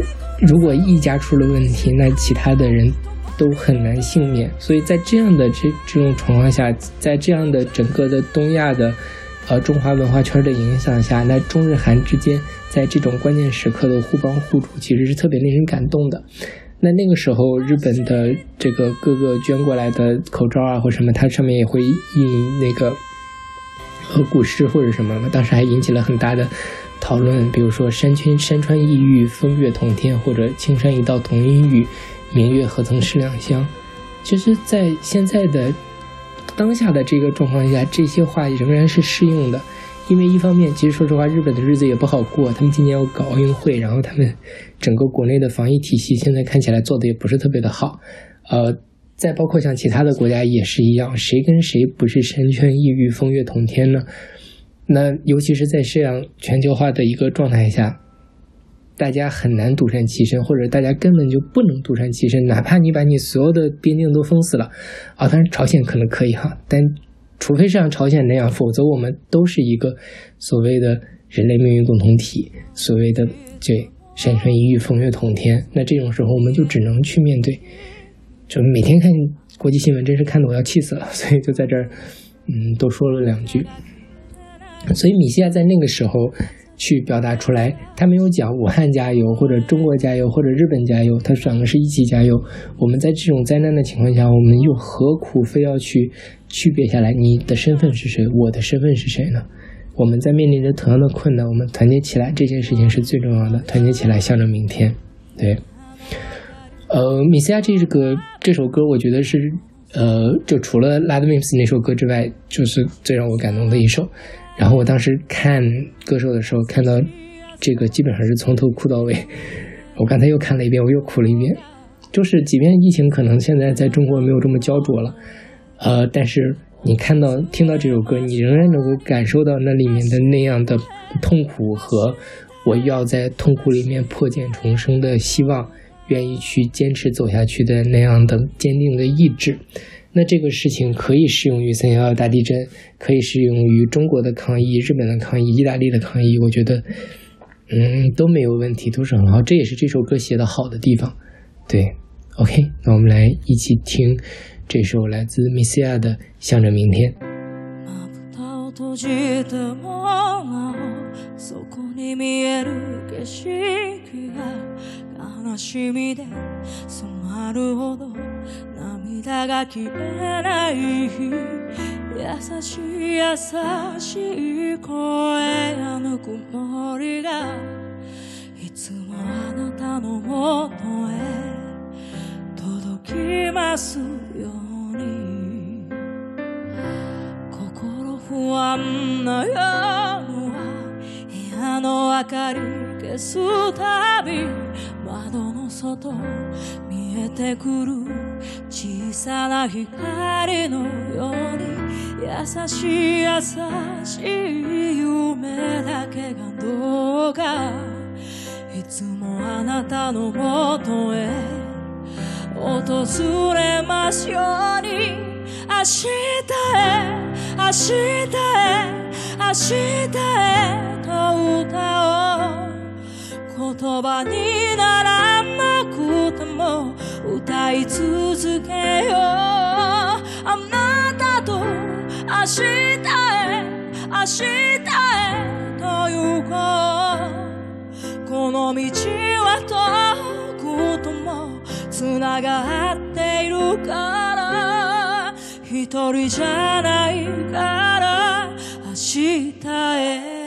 如果一家出了问题，那其他的人。都很难幸免，所以在这样的这这种情况下，在这样的整个的东亚的，呃中华文化圈的影响下，那中日韩之间在这种关键时刻的互帮互助，其实是特别令人感动的。那那个时候，日本的这个各个捐过来的口罩啊或什么，它上面也会印那个和古诗或者什么，当时还引起了很大的讨论，比如说山川山川异域，风月同天，或者青山一道同音语。明月何曾是两乡？其实，在现在的当下的这个状况下，这些话仍然是适用的。因为一方面，其实说实话，日本的日子也不好过。他们今年要搞奥运会，然后他们整个国内的防疫体系现在看起来做的也不是特别的好。呃，再包括像其他的国家也是一样，谁跟谁不是山川异域、风月同天呢？那尤其是在这样全球化的一个状态下。大家很难独善其身，或者大家根本就不能独善其身，哪怕你把你所有的边境都封死了，啊，当然朝鲜可能可以哈，但除非是像朝鲜那样，否则我们都是一个所谓的人类命运共同体，所谓的对山川异域，风月同天。那这种时候，我们就只能去面对，就每天看国际新闻，真是看得我要气死了，所以就在这儿，嗯，多说了两句。所以米西亚在那个时候。去表达出来，他没有讲武汉加油，或者中国加油，或者日本加油，他讲的是一起加油。我们在这种灾难的情况下，我们又何苦非要去区别下来？你的身份是谁？我的身份是谁呢？我们在面临着同样的困难，我们团结起来，这件事情是最重要的。团结起来，向着明天。对，呃，米西亚这个这首歌，我觉得是，呃，就除了《Lad Mims》那首歌之外，就是最让我感动的一首。然后我当时看歌手的时候，看到这个基本上是从头哭到尾。我刚才又看了一遍，我又哭了一遍。就是即便疫情可能现在在中国没有这么焦灼了，呃，但是你看到听到这首歌，你仍然能够感受到那里面的那样的痛苦和我要在痛苦里面破茧重生的希望，愿意去坚持走下去的那样的坚定的意志。那这个事情可以适用于三幺幺大地震，可以适用于中国的抗疫、日本的抗疫、意大利的抗疫，我觉得，嗯，都没有问题，都是很好。这也是这首歌写的好的地方。对，OK，那我们来一起听这首来自 Misia 的《向着明天》。まぶたを閉じてもなおそこに見える景色が 悲しみで染まるほど涙が消えない優しい優しい声やぬくもりがいつもあなたのもとへ届きますように。心不安な夜の明かり消すたび窓の外見えてくる小さな光のように優しい優しい夢だけがどうか。いつもあなたのもとへ訪れますように。明日へ明日へ明日へと歌おう。言葉にならなくても歌い続けよう。あなたと明日へ明日へと行こう。この道は遠くともつながっているから。一人じゃないから明日へ。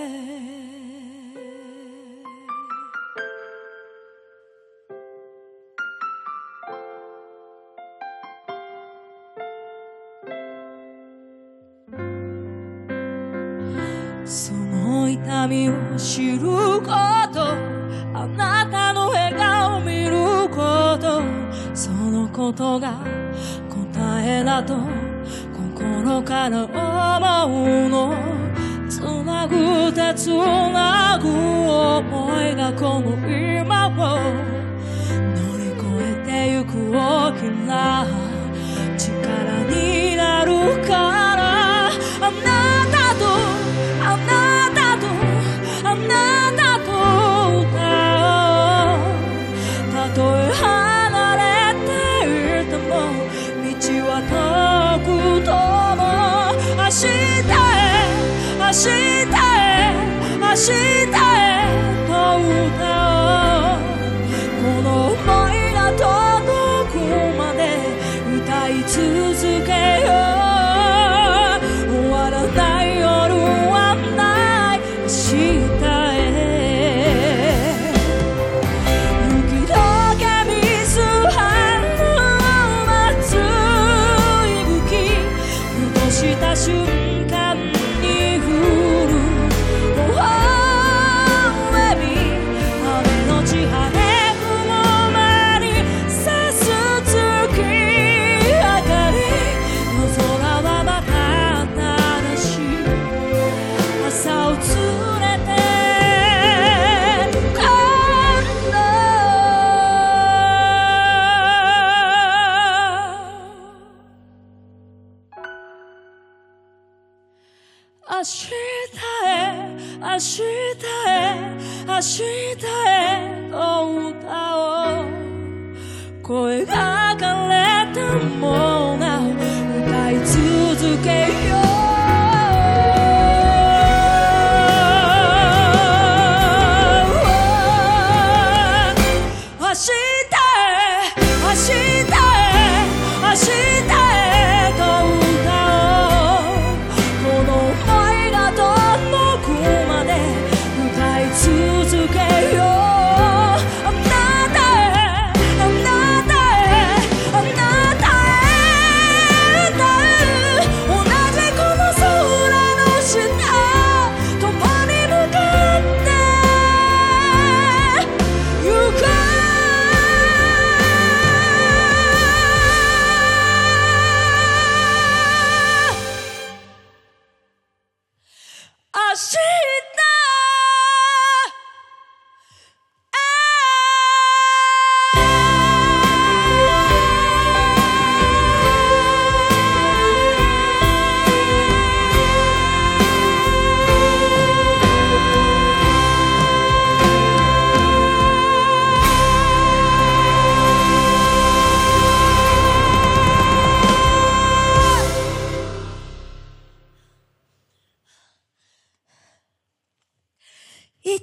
その痛みを知ることあなたの笑顔を見ることそのことが答えだと心から思うの。つなぐてつなぐ思いがこの今を乗り越えてゆく大きな力になるか是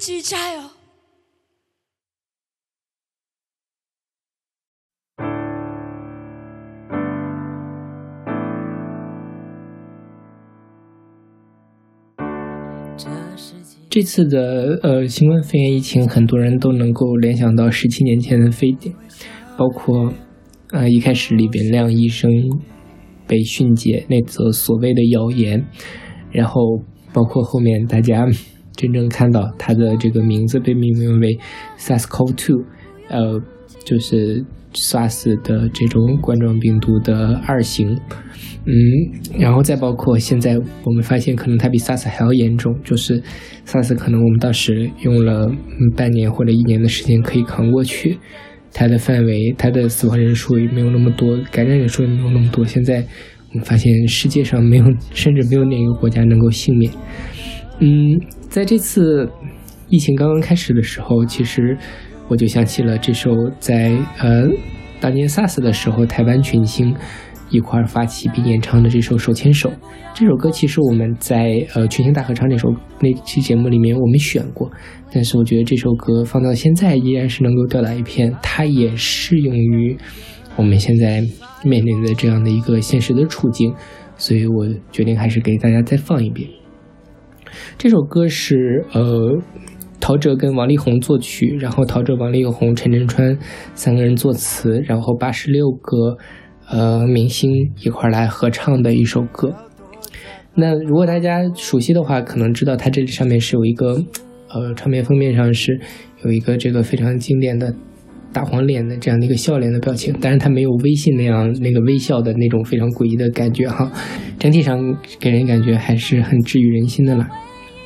加油！这次的呃新冠肺炎疫情，很多人都能够联想到十七年前的非典，包括呃一开始李元亮医生被训诫那则所谓的谣言，然后包括后面大家真正看到它的这个名字被命名为 SARS-CoV-2，呃，就是 SARS 的这种冠状病毒的二型。嗯，然后再包括现在我们发现，可能它比 SARS 还要严重，就是 SARS 可能我们当时用了半年或者一年的时间可以扛过去，它的范围、它的死亡人数也没有那么多，感染人数也没有那么多。现在我们发现世界上没有，甚至没有哪个国家能够幸免。嗯，在这次疫情刚刚开始的时候，其实我就想起了这首在呃当年 SARS 的时候台湾群星。一块儿发起并演唱的这首《手牵手》，这首歌其实我们在呃群星大合唱那首那期节目里面我们选过，但是我觉得这首歌放到现在依然是能够吊打一片，它也适用于我们现在面临的这样的一个现实的处境，所以我决定还是给大家再放一遍。这首歌是呃陶喆跟王力宏作曲，然后陶喆、王力宏、陈振川三个人作词，然后八十六个。呃，明星一块来合唱的一首歌。那如果大家熟悉的话，可能知道它这里上面是有一个，呃，唱片封面上是有一个这个非常经典的大黄脸的这样的一个笑脸的表情，但是它没有微信那样那个微笑的那种非常诡异的感觉哈。整体上给人感觉还是很治愈人心的啦。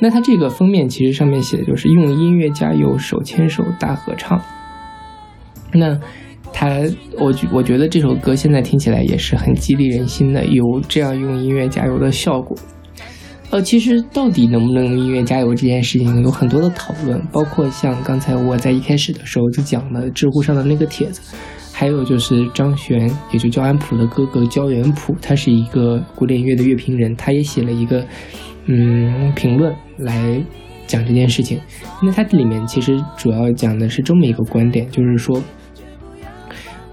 那它这个封面其实上面写的就是用音乐加油，手牵手大合唱。那。他，我我觉得这首歌现在听起来也是很激励人心的，有这样用音乐加油的效果。呃，其实到底能不能音乐加油这件事情有很多的讨论，包括像刚才我在一开始的时候就讲了知乎上的那个帖子，还有就是张悬，也就焦安普的哥哥焦元溥，他是一个古典音乐的乐评人，他也写了一个嗯评论来讲这件事情。那它里面其实主要讲的是这么一个观点，就是说。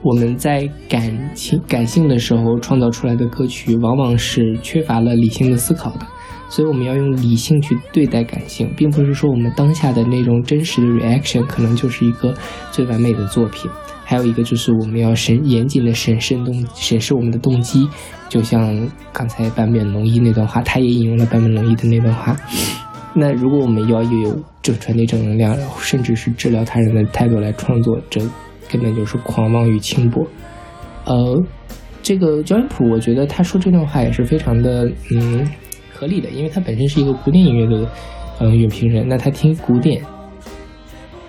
我们在感情感性的时候创造出来的歌曲，往往是缺乏了理性的思考的，所以我们要用理性去对待感性，并不是说我们当下的那种真实的 reaction 可能就是一个最完美的作品。还有一个就是我们要审严谨的审慎动审视我们的动机，就像刚才坂本龙一那段话，他也引用了坂本龙一的那段话。那如果我们要有正传递正能量，甚至是治疗他人的态度来创作这。根本就是狂妄与轻薄，呃，这个焦恩普，我觉得他说这段话也是非常的嗯合理的，因为他本身是一个古典音乐的嗯乐评人，那他听古典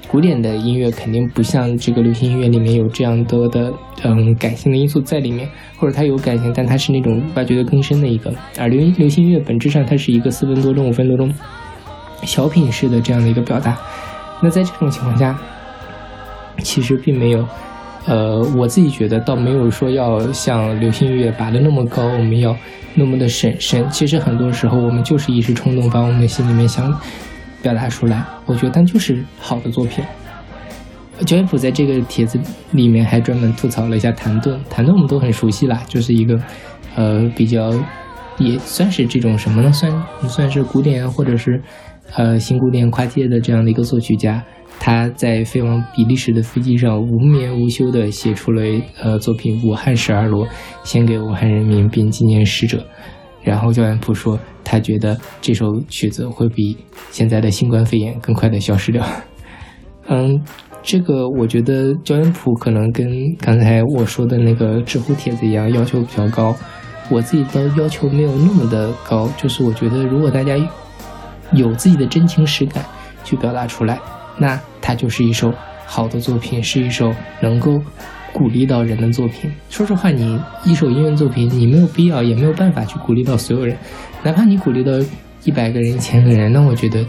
古典的音乐肯定不像这个流行音乐里面有这样多的嗯感性的因素在里面，或者他有感性，但他是那种挖掘的更深的一个，而流流行音乐本质上它是一个四分多钟、五分多钟小品式的这样的一个表达，那在这种情况下。其实并没有，呃，我自己觉得倒没有说要像流行音乐拔得那么高，我们要那么的审慎。其实很多时候我们就是一时冲动，把我们心里面想表达出来。我觉得但就是好的作品。焦元溥在这个帖子里面还专门吐槽了一下谭盾，谭盾我们都很熟悉啦，就是一个呃比较也算是这种什么呢？算算是古典或者是呃新古典跨界的这样的一个作曲家。他在飞往比利时的飞机上无眠无休地写出了呃作品《武汉十二罗》，献给武汉人民并纪念逝者。然后焦元溥说，他觉得这首曲子会比现在的新冠肺炎更快地消失掉。嗯，这个我觉得焦元溥可能跟刚才我说的那个知乎帖子一样，要求比较高。我自己倒要求没有那么的高，就是我觉得如果大家有自己的真情实感去表达出来。那它就是一首好的作品，是一首能够鼓励到人的作品。说实话，你一首音乐作品，你没有必要，也没有办法去鼓励到所有人。哪怕你鼓励到一百个人、一千个人，那我觉得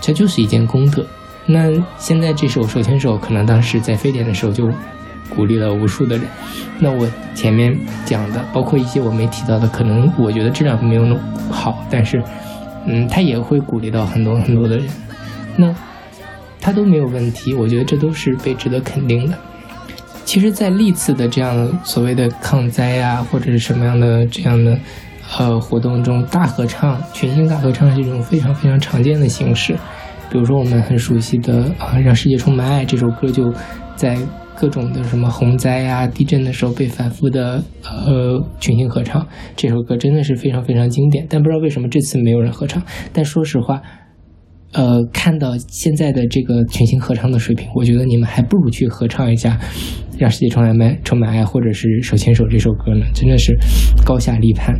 这就是一件功德。那现在这首《手牵手》，可能当时在非典的时候就鼓励了无数的人。那我前面讲的，包括一些我没提到的，可能我觉得质量没有那么好，但是，嗯，他也会鼓励到很多很多的人。那。他都没有问题，我觉得这都是被值得肯定的。其实，在历次的这样所谓的抗灾啊，或者是什么样的这样的呃活动中，大合唱、群星大合唱是一种非常非常常见的形式。比如说，我们很熟悉的啊，《让世界充满爱》这首歌，就在各种的什么洪灾啊、地震的时候被反复的呃群星合唱。这首歌真的是非常非常经典，但不知道为什么这次没有人合唱。但说实话。呃，看到现在的这个群星合唱的水平，我觉得你们还不如去合唱一下《让世界充满爱充满爱》或者是《手牵手》这首歌呢，真的是高下立判。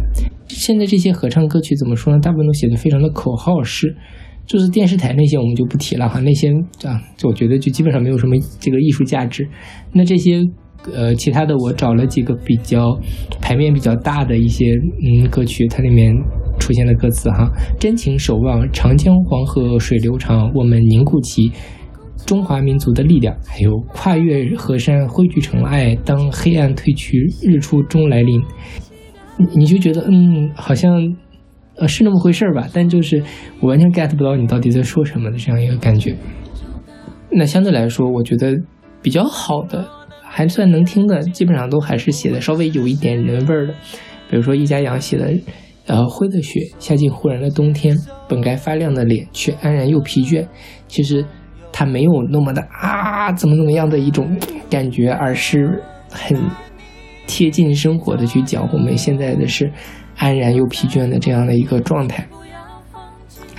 现在这些合唱歌曲怎么说呢？大部分都写的非常的口号式，就是电视台那些我们就不提了哈，那些啊，我觉得就基本上没有什么这个艺术价值。那这些呃其他的，我找了几个比较牌面比较大的一些嗯歌曲，它里面。出现的歌词哈，真情守望长江黄河水流长，我们凝固起中华民族的力量。还有跨越河山汇聚成爱，当黑暗褪去日出终来临。你你就觉得嗯，好像呃是那么回事儿吧？但就是我完全 get 不到你到底在说什么的这样一个感觉。那相对来说，我觉得比较好的，还算能听的，基本上都还是写的稍微有一点人味儿的，比如说易家扬写的。呃，灰的雪下进忽然的冬天，本该发亮的脸却安然又疲倦。其实，他没有那么的啊，怎么怎么样的一种感觉，而是很贴近生活的去讲我们现在的是安然又疲倦的这样的一个状态。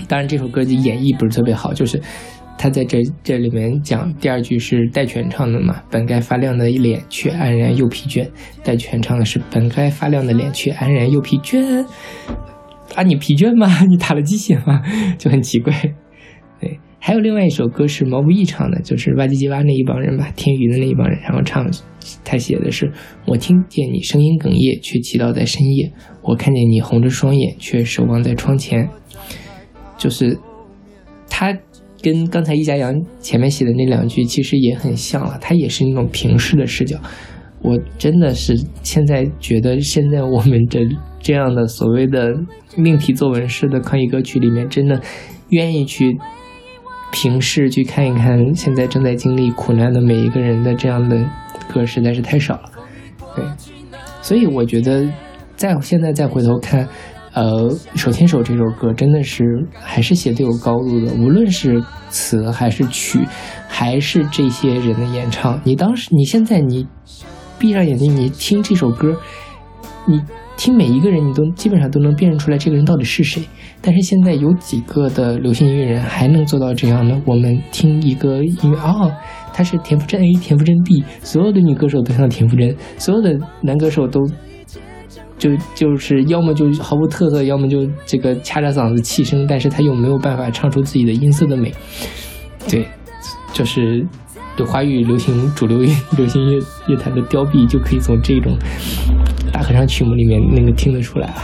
当然，这首歌的演绎不是特别好，就是。他在这这里面讲第二句是戴荃唱的嘛？本该发亮的脸却安然又疲倦。戴荃唱的是本该发亮的脸却安然又疲倦。啊，你疲倦吗？你打了鸡血吗？就很奇怪。还有另外一首歌是毛不易唱的，就是哇唧唧哇那一帮人吧，天娱的那一帮人，然后唱，他写的是我听见你声音哽咽，却祈祷在深夜；我看见你红着双眼，却守望在窗前。就是他。跟刚才易家阳前面写的那两句其实也很像了，他也是那种平视的视角。我真的是现在觉得，现在我们这这样的所谓的命题作文式的抗疫歌曲里面，真的愿意去平视去看一看现在正在经历苦难的每一个人的这样的歌实在是太少了。对，所以我觉得再现在再回头看。呃，手牵手这首歌真的是还是写的有高度的，无论是词还是曲，还是这些人的演唱。你当时，你现在你闭上眼睛，你听这首歌，你听每一个人，你都基本上都能辨认出来这个人到底是谁。但是现在有几个的流行音乐人还能做到这样呢？我们听一个音乐，哦，他是田馥甄 A，田馥甄 B，所有的女歌手都像田馥甄，所有的男歌手都。就就是要么就毫无特色，要么就这个掐着嗓子气声，但是他又没有办法唱出自己的音色的美。对，就是对华语流行主流流行乐乐坛的凋敝，就可以从这种大合唱曲目里面那个听得出来啊。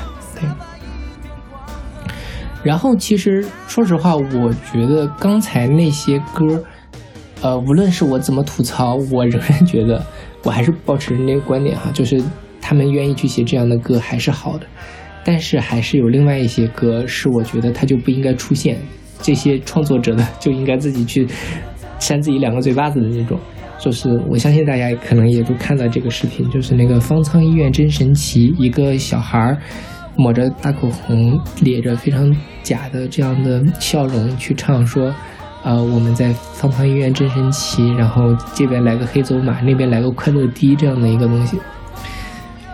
然后其实说实话，我觉得刚才那些歌，呃，无论是我怎么吐槽，我仍然觉得我还是保持那个观点哈，就是。他们愿意去写这样的歌还是好的，但是还是有另外一些歌是我觉得他就不应该出现，这些创作者的就应该自己去扇自己两个嘴巴子的那种。就是我相信大家可能也都看到这个视频，就是那个方舱医院真神奇，一个小孩儿抹着大口红，咧着非常假的这样的笑容去唱说，呃，我们在方舱医院真神奇，然后这边来个黑走马，那边来个快乐滴这样的一个东西。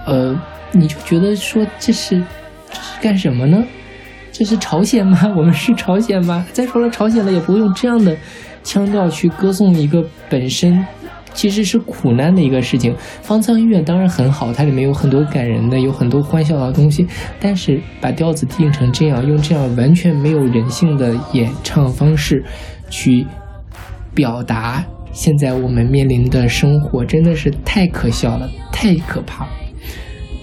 呃，你就觉得说这是这是干什么呢？这是朝鲜吗？我们是朝鲜吗？再说了，朝鲜了也不会用这样的腔调去歌颂一个本身其实是苦难的一个事情。方舱医院当然很好，它里面有很多感人的，有很多欢笑的东西。但是把调子定成这样，用这样完全没有人性的演唱方式去表达现在我们面临的生活，真的是太可笑了，太可怕。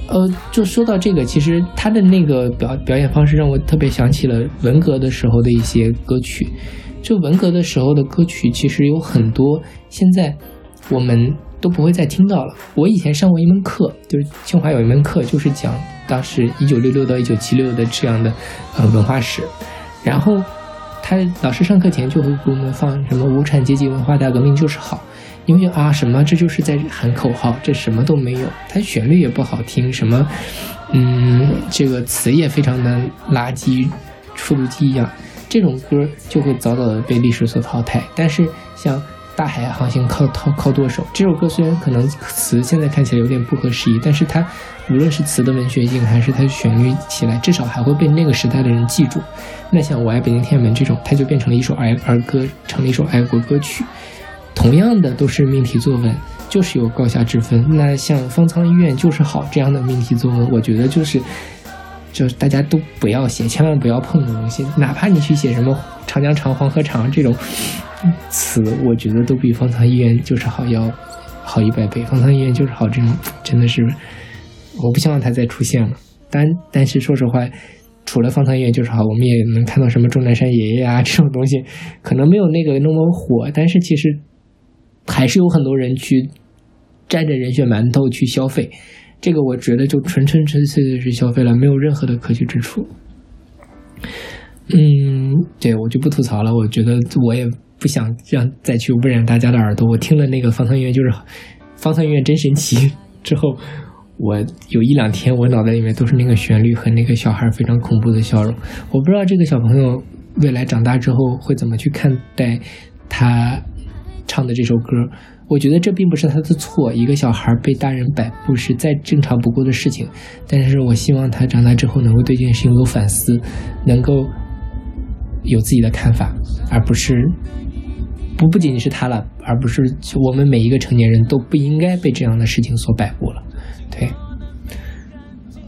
呃，就说到这个，其实他的那个表表演方式让我特别想起了文革的时候的一些歌曲。就文革的时候的歌曲，其实有很多现在我们都不会再听到了。我以前上过一门课，就是清华有一门课，就是讲当时一九六六到一九七六的这样的呃文化史。然后他老师上课前就会给我们放什么无产阶级文化大革命就是好，你会觉得啊什么这就是在喊口号，这什么都没有，它旋律也不好听，什么嗯这个词也非常的垃圾，复读机一样，这种歌就会早早的被历史所淘汰。但是像大海航行靠靠靠舵手这首歌，虽然可能词现在看起来有点不合时宜，但是它无论是词的文学性，还是它旋律起来，至少还会被那个时代的人记住。那像《我爱北京天安门》这种，它就变成了一首儿儿歌，成了一首爱国歌曲。同样的都是命题作文，就是有高下之分。那像《方舱医院就是好》这样的命题作文，我觉得就是。就是大家都不要写，千万不要碰的东西。哪怕你去写什么“长江长，黄河长”这种词，我觉得都比“方舱医院就是好”要好一百倍。“方舱医院就是好”这种真的是，我不希望它再出现了。但但是说实话，除了“方舱医院就是好”，我们也能看到什么钟南山爷爷啊这种东西，可能没有那个那么火，但是其实还是有很多人去沾着人血馒头去消费。这个我觉得就纯纯纯粹粹是消费了，没有任何的可取之处。嗯，对我就不吐槽了。我觉得我也不想让再去污染大家的耳朵。我听了那个方舱医院就是方舱医院真神奇 之后，我有一两天我脑袋里面都是那个旋律和那个小孩非常恐怖的笑容。我不知道这个小朋友未来长大之后会怎么去看待他唱的这首歌。我觉得这并不是他的错，一个小孩被大人摆布是再正常不过的事情。但是我希望他长大之后能够对这件事情有反思，能够有自己的看法，而不是不不仅仅是他了，而不是我们每一个成年人都不应该被这样的事情所摆布了。对，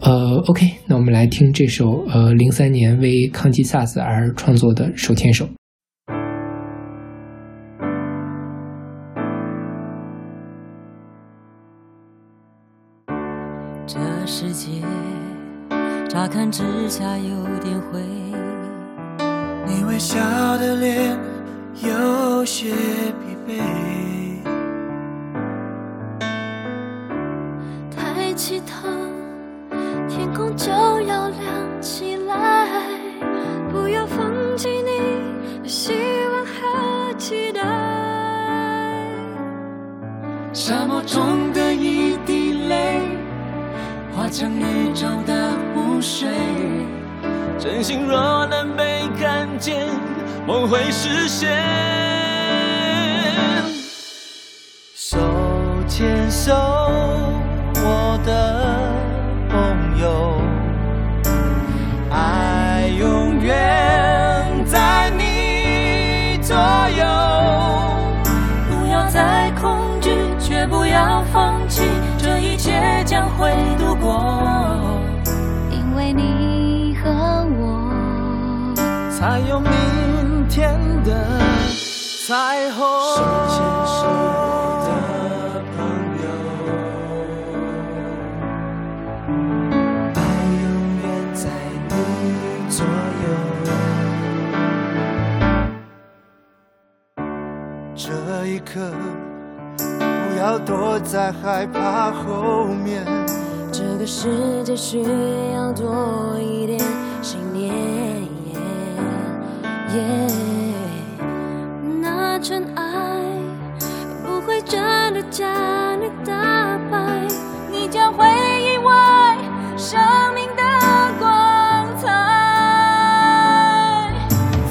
呃，OK，那我们来听这首呃零三年为抗击 SARS 而创作的《手牵手》。这世界乍看之下有点灰，你微笑的脸有些疲惫。抬起头，天空就要亮起来，不要放弃你的希望和期待。沙漠中的一滴泪，化成宇宙的湖。水，真心若能被看见，梦会实现。手牵手，我的朋友，爱永远在你左右。不要再恐惧，却不要放弃，这一切将会度过。因为你和我才有的彩虹。手牵手的朋友，爱永远在你左右。这一刻，不要躲在害怕后面。这个世界需要多一点信念。那尘埃不会真的将你打败，你将会意外生命的光彩。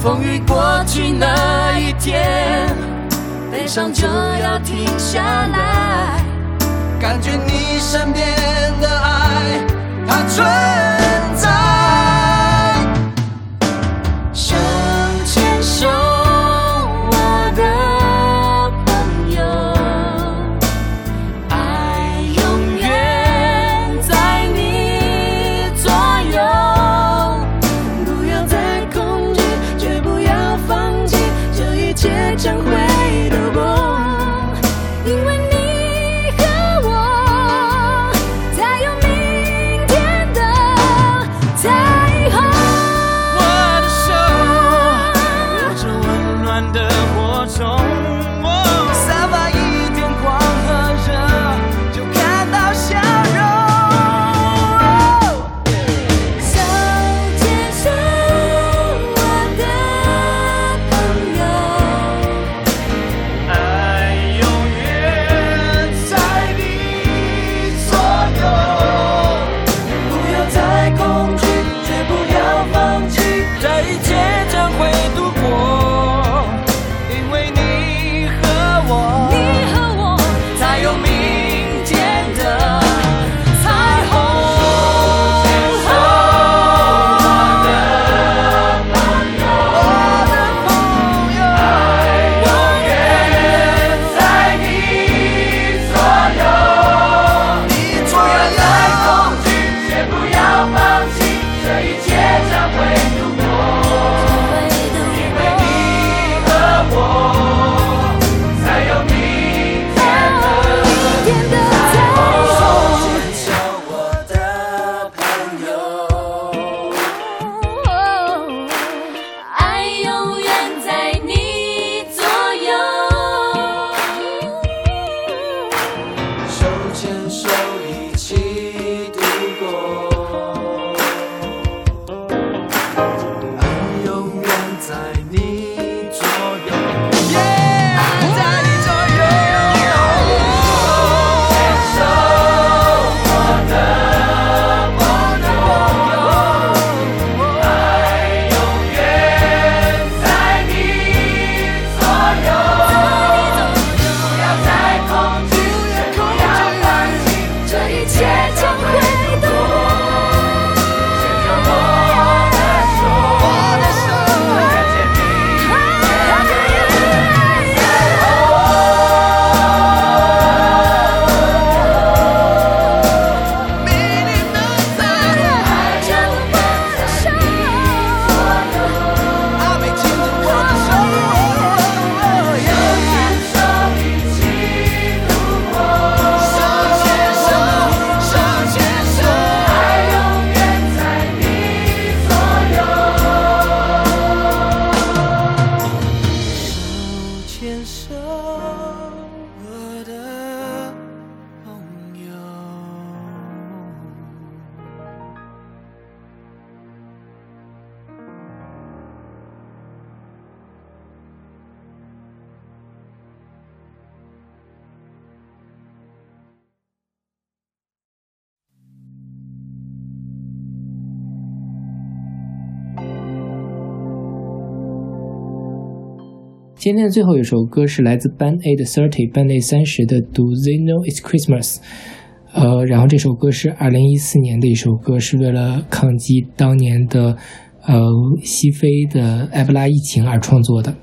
风雨过去那一天，悲伤就要停下来，感觉你身边的爱，它存今天的最后一首歌是来自 Band A 的 Thirty Band A 三十的 Do They Know It's Christmas？呃，然后这首歌是二零一四年的一首歌，是为了抗击当年的呃西非的埃博拉疫情而创作的。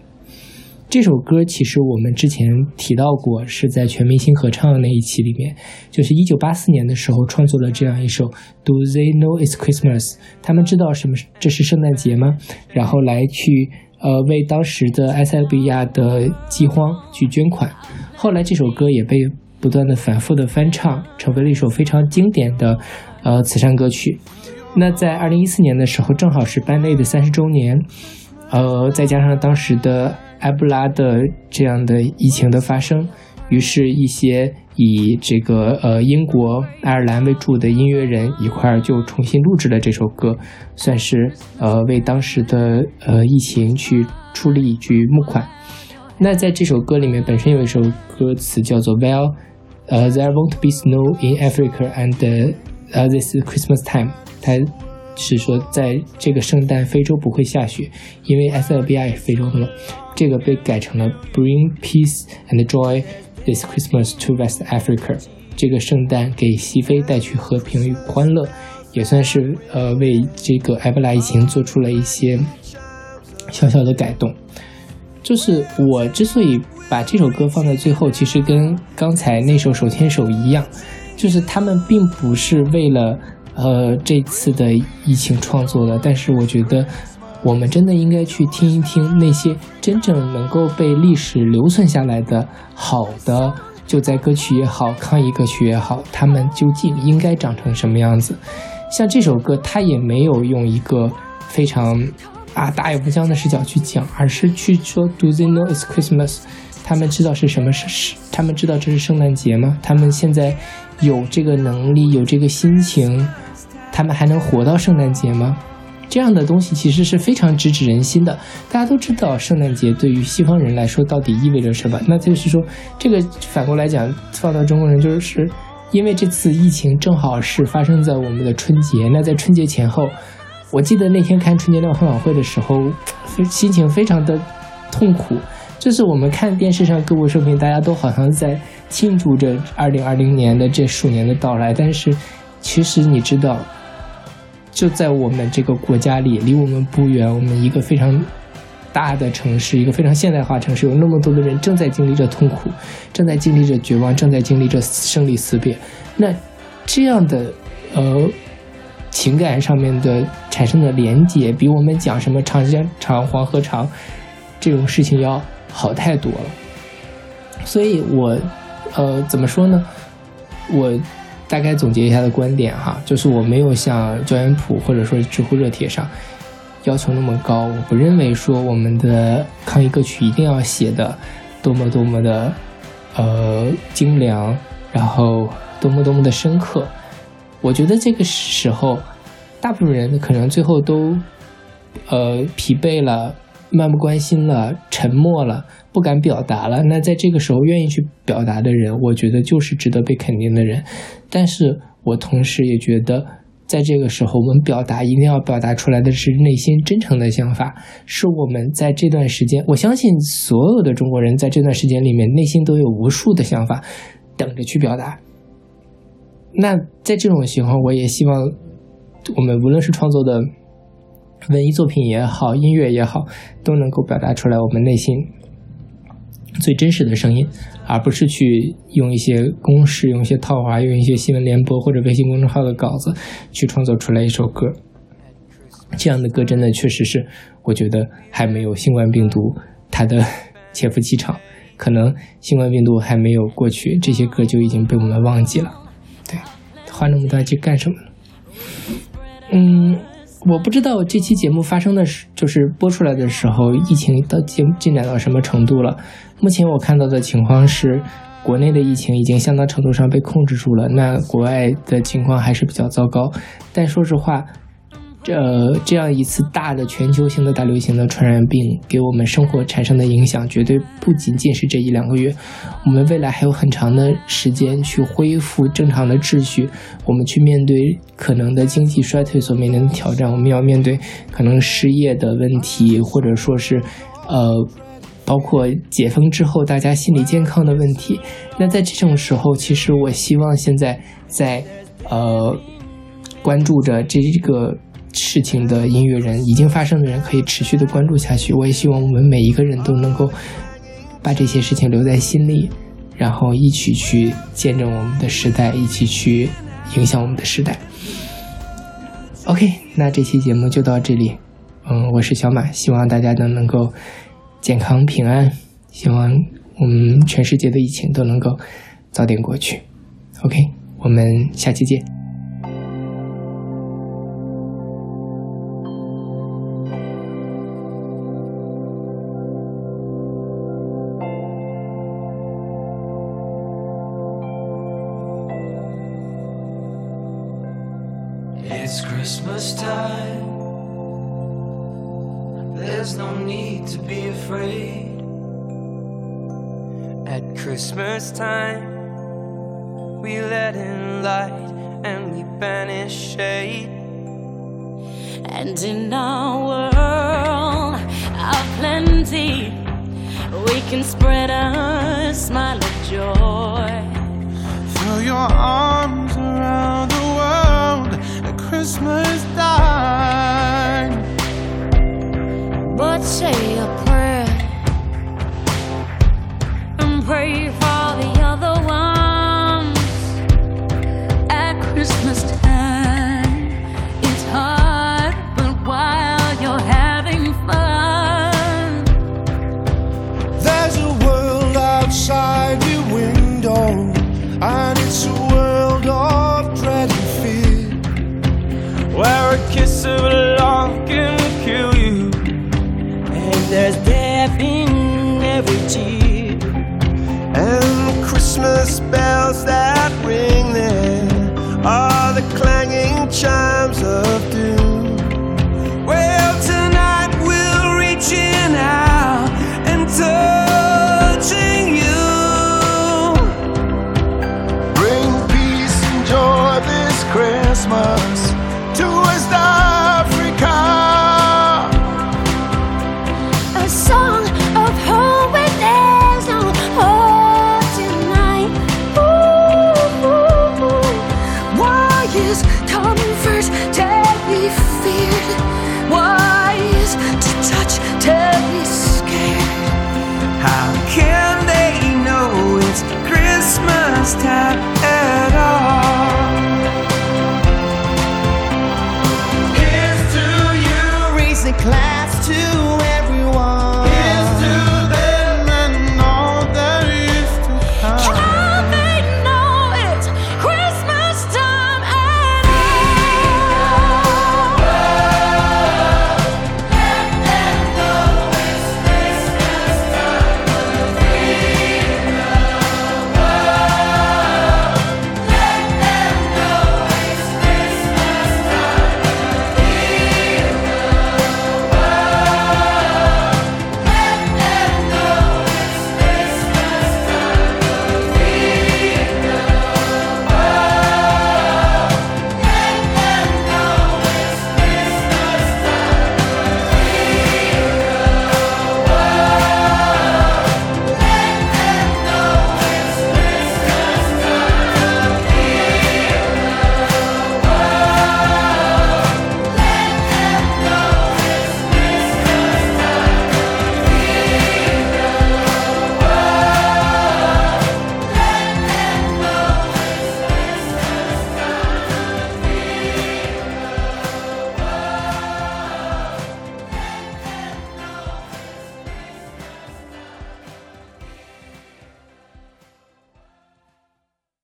这首歌其实我们之前提到过，是在全明星合唱的那一期里面，就是一九八四年的时候创作了这样一首《Do They Know It's Christmas》？他们知道什么这是圣诞节吗？然后来去呃为当时的埃塞俄比亚的饥荒去捐款。后来这首歌也被不断的反复的翻唱，成为了一首非常经典的呃慈善歌曲。那在二零一四年的时候，正好是班内的三十周年，呃，再加上当时的埃布拉的这样的疫情的发生，于是，一些以这个呃英国、爱尔兰为主的音乐人一块儿就重新录制了这首歌，算是呃为当时的呃疫情去出力去募款。那在这首歌里面，本身有一首歌词叫做 “Well，呃、there won't be snow in Africa and 呃、this Christmas time”，它是说在这个圣诞非洲不会下雪，因为埃塞俄比亚也是非洲的嘛。这个被改成了 “Bring peace and joy this Christmas to West Africa”，这个圣诞给西非带去和平与欢乐，也算是呃为这个埃博拉疫情做出了一些小小的改动。就是我之所以把这首歌放在最后，其实跟刚才那首《手牵手》一样，就是他们并不是为了呃这次的疫情创作的，但是我觉得我们真的应该去听一听那些真正能够被历史留存下来的好的，就在歌曲也好，抗疫歌曲也好，他们究竟应该长成什么样子。像这首歌，它也没有用一个非常啊大有不惭的视角去讲，而是去说 Do they know it's Christmas？他们知道是什么是是，他们知道这是圣诞节吗？他们现在有这个能力，有这个心情，他们还能活到圣诞节吗？这样的东西其实是非常直指人心的。大家都知道圣诞节对于西方人来说到底意味着什么，那就是说，这个反过来讲，放到中国人就是。因为这次疫情正好是发生在我们的春节，那在春节前后，我记得那天看春节联欢晚会的时候，心情非常的痛苦。就是我们看电视上各部视频，大家都好像在庆祝着二零二零年的这鼠年的到来，但是其实你知道，就在我们这个国家里，离我们不远，我们一个非常大的城市，一个非常现代化城市，有那么多的人正在经历着痛苦，正在经历着绝望，正在经历着生离死别。那这样的呃情感上面的产生的连接，比我们讲什么长江长、黄河长这种事情要好太多了。所以我呃怎么说呢？我大概总结一下的观点哈，就是我没有像教研谱或者说知乎热帖上要求那么高，我不认为说我们的抗疫歌曲一定要写的多么多么的呃精良，然后多么多么的深刻。我觉得这个时候，大部分人可能最后都，呃，疲惫了，漫不关心了，沉默了，不敢表达了。那在这个时候，愿意去表达的人，我觉得就是值得被肯定的人。但是我同时也觉得，在这个时候，我们表达一定要表达出来的是内心真诚的想法，是我们在这段时间，我相信所有的中国人在这段时间里面，内心都有无数的想法，等着去表达。那在这种情况，我也希望我们无论是创作的文艺作品也好，音乐也好，都能够表达出来我们内心最真实的声音，而不是去用一些公式、用一些套话、用一些新闻联播或者微信公众号的稿子去创作出来一首歌。这样的歌真的确实是，我觉得还没有新冠病毒它的潜伏期长，可能新冠病毒还没有过去，这些歌就已经被我们忘记了。对，花那么多去干什么呢？嗯，我不知道这期节目发生的是，就是播出来的时候，疫情到进进展到什么程度了。目前我看到的情况是，国内的疫情已经相当程度上被控制住了，那国外的情况还是比较糟糕。但说实话，这这样一次大的全球性的大流行的传染病给我们生活产生的影响，绝对不仅仅是这一两个月。我们未来还有很长的时间去恢复正常的秩序，我们去面对可能的经济衰退所面临的挑战，我们要面对可能失业的问题，或者说是，呃，包括解封之后大家心理健康的问题。那在这种时候，其实我希望现在在，呃，关注着这个。事情的音乐人，已经发生的人可以持续的关注下去。我也希望我们每一个人都能够把这些事情留在心里，然后一起去见证我们的时代，一起去影响我们的时代。OK，那这期节目就到这里。嗯，我是小马，希望大家都能够健康平安，希望我们全世界的疫情都能够早点过去。OK，我们下期见。Time,